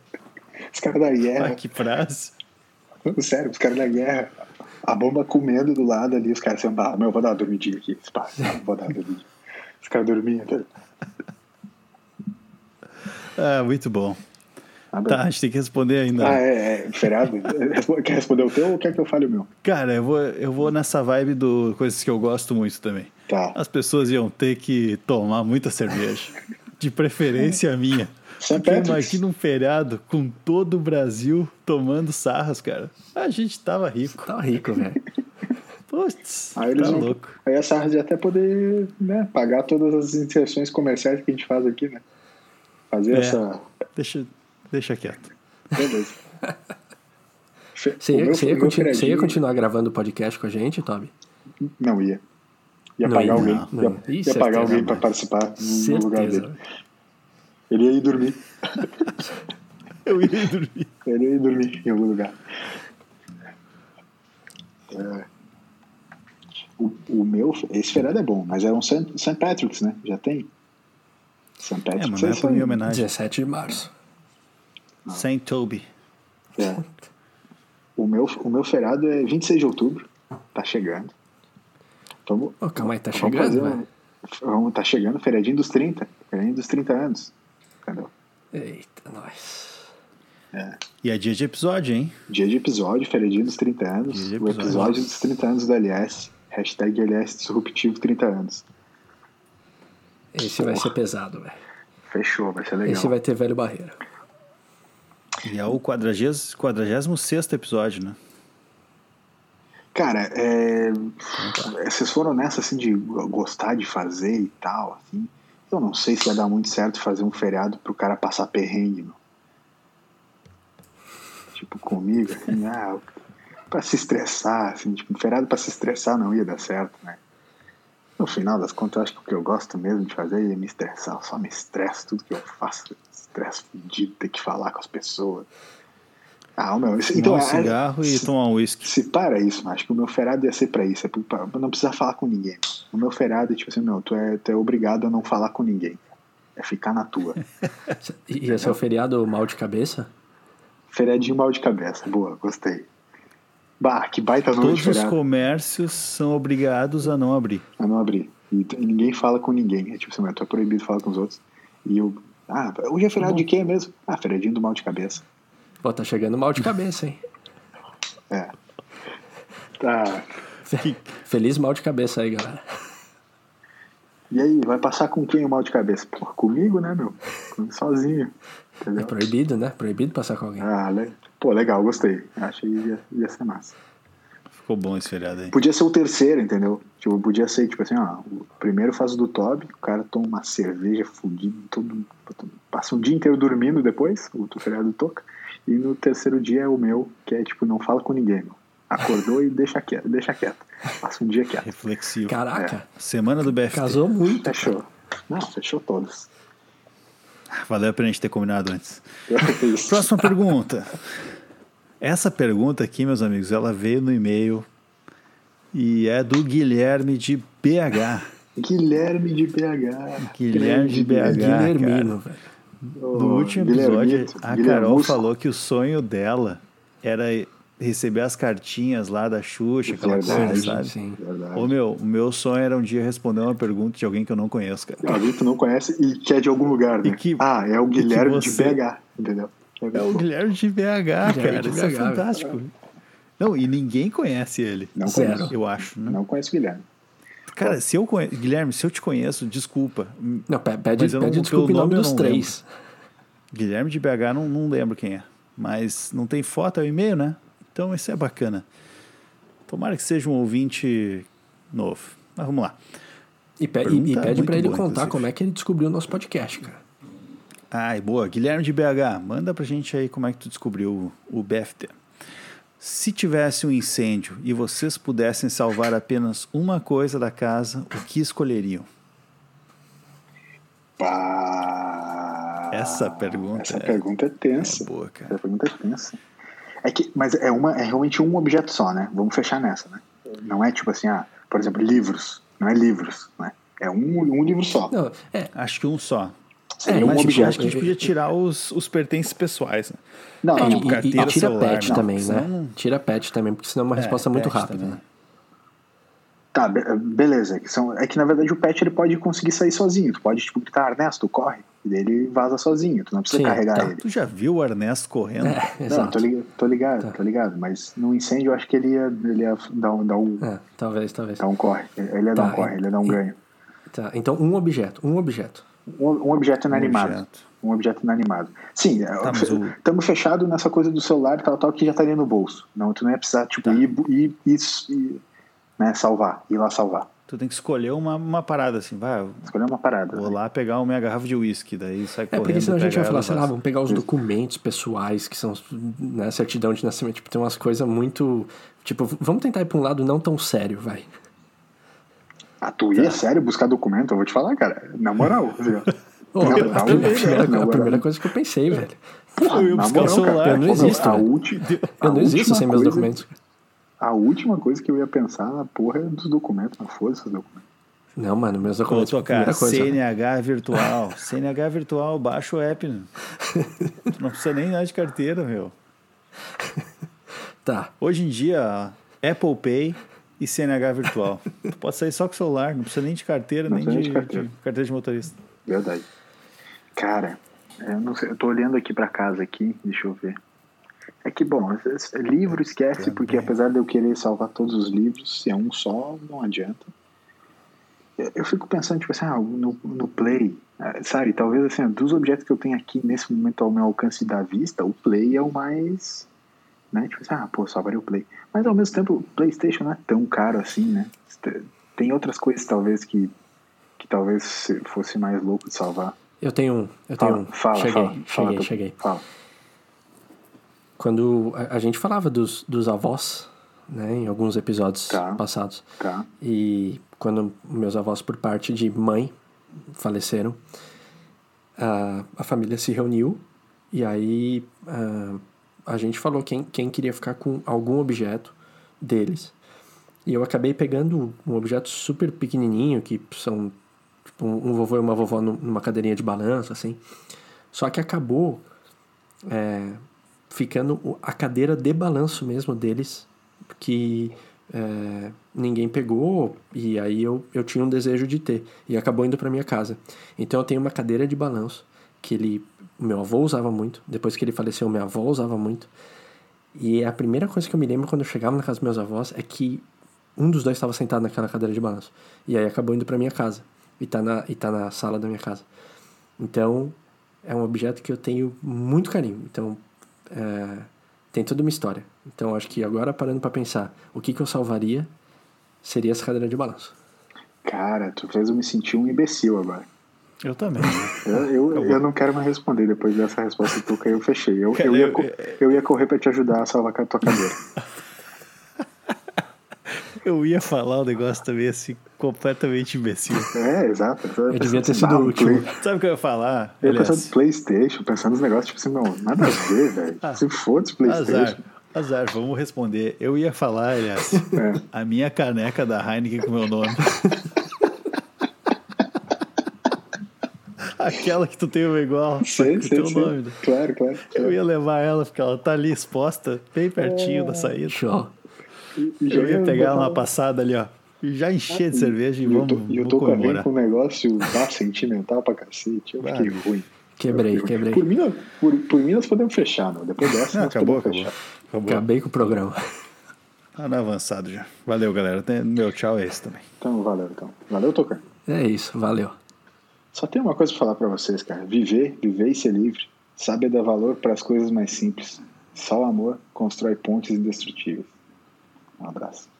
Os caras da Ah, guerra, que frase. sério, os caras da guerra, a bomba comendo do lado ali, os caras assim, ah, meu, vou dar uma dormidinha aqui, vou dar uma dormidinha. Os caras dormiam. Ah, muito bom. Ah, Tá, a gente tem que responder ainda. Ah, é, é, feriado? Quer responder o teu ou quer que eu fale o meu? Cara, eu vou, eu vou nessa vibe do coisas que eu gosto muito também. Tá. As pessoas iam ter que tomar muita cerveja. De preferência a minha. Porque imagina um feriado com todo o Brasil tomando sarras, cara. A gente tava rico. Tá rico, velho. Putz, Aí tá vão, louco. Aí a Sarra ia até poder né, pagar todas as inserções comerciais que a gente faz aqui, né? Fazer É. essa. Deixa, deixa quieto. Beleza. Você ia, meu- você ia continu- você ia continuar gravando o podcast com a gente, Toby? Não ia. Ia Não pagar ia, alguém. não, não ia ia. Ih, ia certeza, pagar alguém pra mano. participar no lugar Certeza. dele. Ele ia ir dormir. Eu ia dormir. Ele ia ir dormir em algum lugar. É. O, o meu, esse feriado é bom, mas é um St. St. Patrick's, né? Já tem? St. É, Patrick's mas não é isso por aí. minha homenagem. 17 de março. Saint Toby. É. O meu, o meu feriado é 26 de outubro. Tá chegando. Vamos, Ô, calma aí, tá vamos chegando, fazer velho. vamos, tá chegando o feriadinho dos 30. Feriadinho dos 30 anos. Entendeu? Eita, nós. E é dia de episódio, hein? Dia de episódio, feriadinho dos 30 anos. Dia de O episódio. episódio dos 30 anos do LS. Hashtag LS Disruptivo 30 anos. Esse vai ser pesado, velho. Fechou, vai ser legal. Esse vai ter velho barreira. E é o 40, 46 episódio, né? Cara, é... vocês foram nessa assim de gostar de fazer e tal, assim. Eu não sei se ia dar muito certo fazer um feriado pro cara passar perrengue, meu. Tipo, comigo, assim, ah, pra se estressar, assim, tipo, um feriado pra se estressar não ia dar certo, né? No final das contas, eu acho que o que eu gosto mesmo de fazer é me estressar. Eu só me estresso, tudo que eu faço, estresse fudido, ter que falar com as pessoas. Ah, meu, isso- Então, um é- cigarro e se- tomar um uísque. se para isso, acho que o meu feriado ia ser pra isso, é pra pra não precisar falar com ninguém. O meu feriado é tipo assim, meu, tu é, tu é obrigado a não falar com ninguém. É ficar na tua. E ia ser o feriado mal de cabeça? Feriadinho mal de cabeça. Boa, gostei. Bah, que baita nome Todos os comércios são obrigados a não abrir. A não abrir. E, e ninguém fala com ninguém. É tipo assim, meu, tu é proibido falar com os outros. E eu. Ah, hoje é feriado de quê mesmo? Ah, feriadinho do mal de cabeça. Pô, tá chegando mal de cabeça, hein? É. Tá. Feliz mal de cabeça aí, galera. E aí, vai passar com quem o mal de cabeça? Pô, comigo, né, meu? Sozinho. É Entendeu? proibido, né? Proibido passar com alguém. Ah, le... pô, legal, gostei. Achei que ia, ia ser massa. Ficou bom esse feriado aí. Podia ser o terceiro, entendeu? Tipo, podia ser, tipo assim, ó, o primeiro faz o do Toby, o cara toma uma cerveja fudida, todo, passa um dia inteiro dormindo depois, o do feriado toca, e no terceiro dia é o meu, que é tipo, não fala com ninguém, meu. Acordou e deixa quieto, deixa quieto. Passa um dia quieto. Reflexivo. Caraca, Semana do BFT. casou muito. Fechou. Não, fechou todos. Valeu a gente ter combinado antes. Isso. Próxima pergunta. Essa pergunta aqui, meus amigos, ela veio no e-mail e é do Guilherme de BH. Guilherme de BH. Guilherme de Grande BH. Guilhermino, velho. Ô, No último episódio, a Carol falou que o sonho dela era receber as cartinhas lá da Xuxa, aquela Verdade, coisa, sabe? Sim. Verdade. Ô meu, o meu sonho era um dia responder uma pergunta de alguém que eu não conheço, cara. Alguém que tu não conhece e que é de algum lugar, né? Que- ah, é o Guilherme você- de BH, entendeu? É o Guilherme de BH, cara. de Isso é BH, fantástico. Não, e ninguém conhece ele. Não Zero. conheço. Eu acho, né? Não conheço o Guilherme. Cara, se eu conheço. Guilherme, se eu te conheço, desculpa. Não, pe- pede, Mas eu não- pede desculpa em pelo nome nome dos três. Guilherme de BH, não, não lembro quem é. Mas não tem foto, é o e-mail, né? Então isso é bacana. Tomara que seja um ouvinte novo. Mas vamos lá. E, pe- e- e pede pra ele boa, contar inclusive. como é que ele descobriu o nosso podcast, cara. Ai, boa. Guilherme de BH, manda pra gente aí como é que tu descobriu o, o BFT. Se tivesse um incêndio e vocês pudessem salvar apenas uma coisa da casa, o que escolheriam? Pá. Essa pergunta Essa é- pergunta é tensa. é boa, cara. Essa pergunta é tensa. É que, mas é, uma, é realmente um objeto só, né? Vamos fechar nessa, né? Não é tipo assim, ah, por exemplo, livros. Não é livros, né? É um, um livro só. Não, é, Acho que um só. Seria é, um Mas tipo, objeto. acho que a gente podia tirar os, os pertences pessoais. Né? Não, É, não, tipo, e, carteira, e tira celular, pet não, também, senão né? não- Tira pet também, porque senão é uma resposta É, muito pet rápida, também. Tá, be- beleza. É que, são, é que na verdade o pet ele pode conseguir sair sozinho. Tu pode, tipo, gritar, Ernesto, corre. E daí ele vaza sozinho. Tu não precisa Sim, carregar tá. ele. Tu já viu o Ernesto correndo? É, Não, exato. tô ligado, tô ligado, tô ligado. Mas no incêndio eu acho que ele ia, ele ia dar um, dar um, É, talvez, talvez. dar um corre. Ele ia dar Tá, um corre, ele ia dar um e- ganho. Tá, então um objeto, um objeto. Um, um objeto inanimado. objeto. Um objeto inanimado. Sim, mas o- estamos fechados nessa coisa do celular e tal, tal, que já estaria no bolso. Não, tu não ia precisar, tipo, Tá. ir, ir, ir, ir, né, salvar, ir lá salvar. Tu tem que escolher uma, uma parada assim, vai, eu Escolher uma parada. vou né? lá pegar uma minha garrafa de uísque, daí sai É, correndo. porque senão a gente vai falar, sei lá, vamos pegar os documentos pessoais, que são, né, certidão de nascimento, tipo, tem umas coisas muito, tipo, vamos tentar ir pra um lado não tão sério, vai. Ah, tu ia sério buscar documento? Eu vou te falar, cara. Na moral. Ô, Não, a, primeira, não, a primeira coisa que eu pensei, velho. Porra, Eu ia buscar o celular. cara, Eu não pô, existo, a, a Eu não existo sem meus coisa- documentos. A última coisa que eu ia pensar na porra é dos documentos, na força dos documentos. Não, mano, meus Vou documentos, tocar primeira coisa. CNH virtual. CNH virtual, baixa o app. né? Tu não precisa nem nada de carteira, meu. Tá, Hoje em dia, Apple Pay e CNH virtual. Tu pode sair só com o celular, não precisa nem de carteira, Não nem de, de carteira. de carteira de motorista. Verdade. Cara, eu não sei, eu tô olhando aqui pra casa aqui, deixa eu ver. É que, bom, livro esquece, porque apesar de eu querer salvar todos os livros, se é um só, não adianta. Eu- fico pensando, tipo assim, ah, no, no Play, ah, sabe, talvez assim, dos objetos que eu tenho aqui nesse momento ao meu alcance da vista, o Play é o mais, né, tipo assim, ah, pô, salvaria o Play. Mas ao mesmo tempo, o Playstation não é tão caro assim, né? Tem outras coisas, talvez, que, que talvez se- fosse mais louco de salvar. eu tenho um, eu tenho Fala, um. fala, cheguei, fala, cheguei, fala, cheguei. Fala. Quando a, a gente falava dos, dos avós, né, em alguns episódios Tá. passados, Tá. e quando meus avós, por parte de mãe, faleceram, a, a família se reuniu e aí ah, a gente falou quem, quem queria ficar com algum objeto deles. E eu acabei pegando um objeto super pequenininho, que são tipo, um, vovô e uma vovó num- numa cadeirinha de balanço, assim. Só que acabou é, ficando a cadeira de balanço mesmo deles, que é, ninguém pegou, e aí eu, eu tinha um desejo de ter, e acabou indo para minha casa. Então eu tenho uma cadeira de balanço, que ele, meu avô usava muito, depois que ele faleceu, minha avó usava muito, e a primeira coisa que eu me lembro quando eu chegava na casa dos meus avós é que um dos dois estava sentado naquela cadeira de balanço, e aí acabou indo para minha casa, e tá, na, e tá na sala da minha casa. Então, é um objeto que eu tenho muito carinho. Então, é, tem toda uma história. Então, acho que agora, parando para pensar, o que, que eu salvaria seria essa cadeira de balanço. Cara, tu fez eu me sentir um imbecil agora. Eu também. Eu, eu, eu não quero mais responder depois dessa resposta que eu fechei. Eu, eu, Cara, ia, eu- co- eu ia correr pra te ajudar a salvar a tua cadeira. Eu ia falar um negócio também assim, completamente imbecil. É, exato. Eu devia ter sido o último. Sabe o que eu ia falar? Eu ia pensando Elias? no Playstation, pensando nos negócios, tipo assim, não, nada a ver, velho. Se foda-se Azar, Playstation. azar, vamos responder. Eu ia falar, aliás, É. a minha caneca da Heineken com meu nome. Aquela que tu tem uma igual, Sei, o sei, teu sei. nome. né? Claro, claro. Eu ia levar ela porque ela tá ali exposta, bem pertinho da saída. Show. Já Eu ia pegar ela botar na um- passada ali, ó. E já encher de cerveja e E eu vamos, tô, e eu tô com comemorar. um negócio ah, sentimental pra cacete. Eu fiquei Ah, ruim. Quebrei, Eu quebrei. Por mim, por, por mim, nós podemos fechar, não. Depois dessa, Não, nós acabou, podemos acabou. fechar. acabou. Acabei com o programa. Tá no avançado já. Valeu, galera. Meu tchau é esse também. Então, valeu, então. Valeu, Tocar. É isso, valeu. Só tem uma coisa pra falar pra vocês, cara. Viver, viver e ser livre. Sabe dar valor para as coisas mais simples. Só o amor constrói pontes indestrutíveis. Um abraço.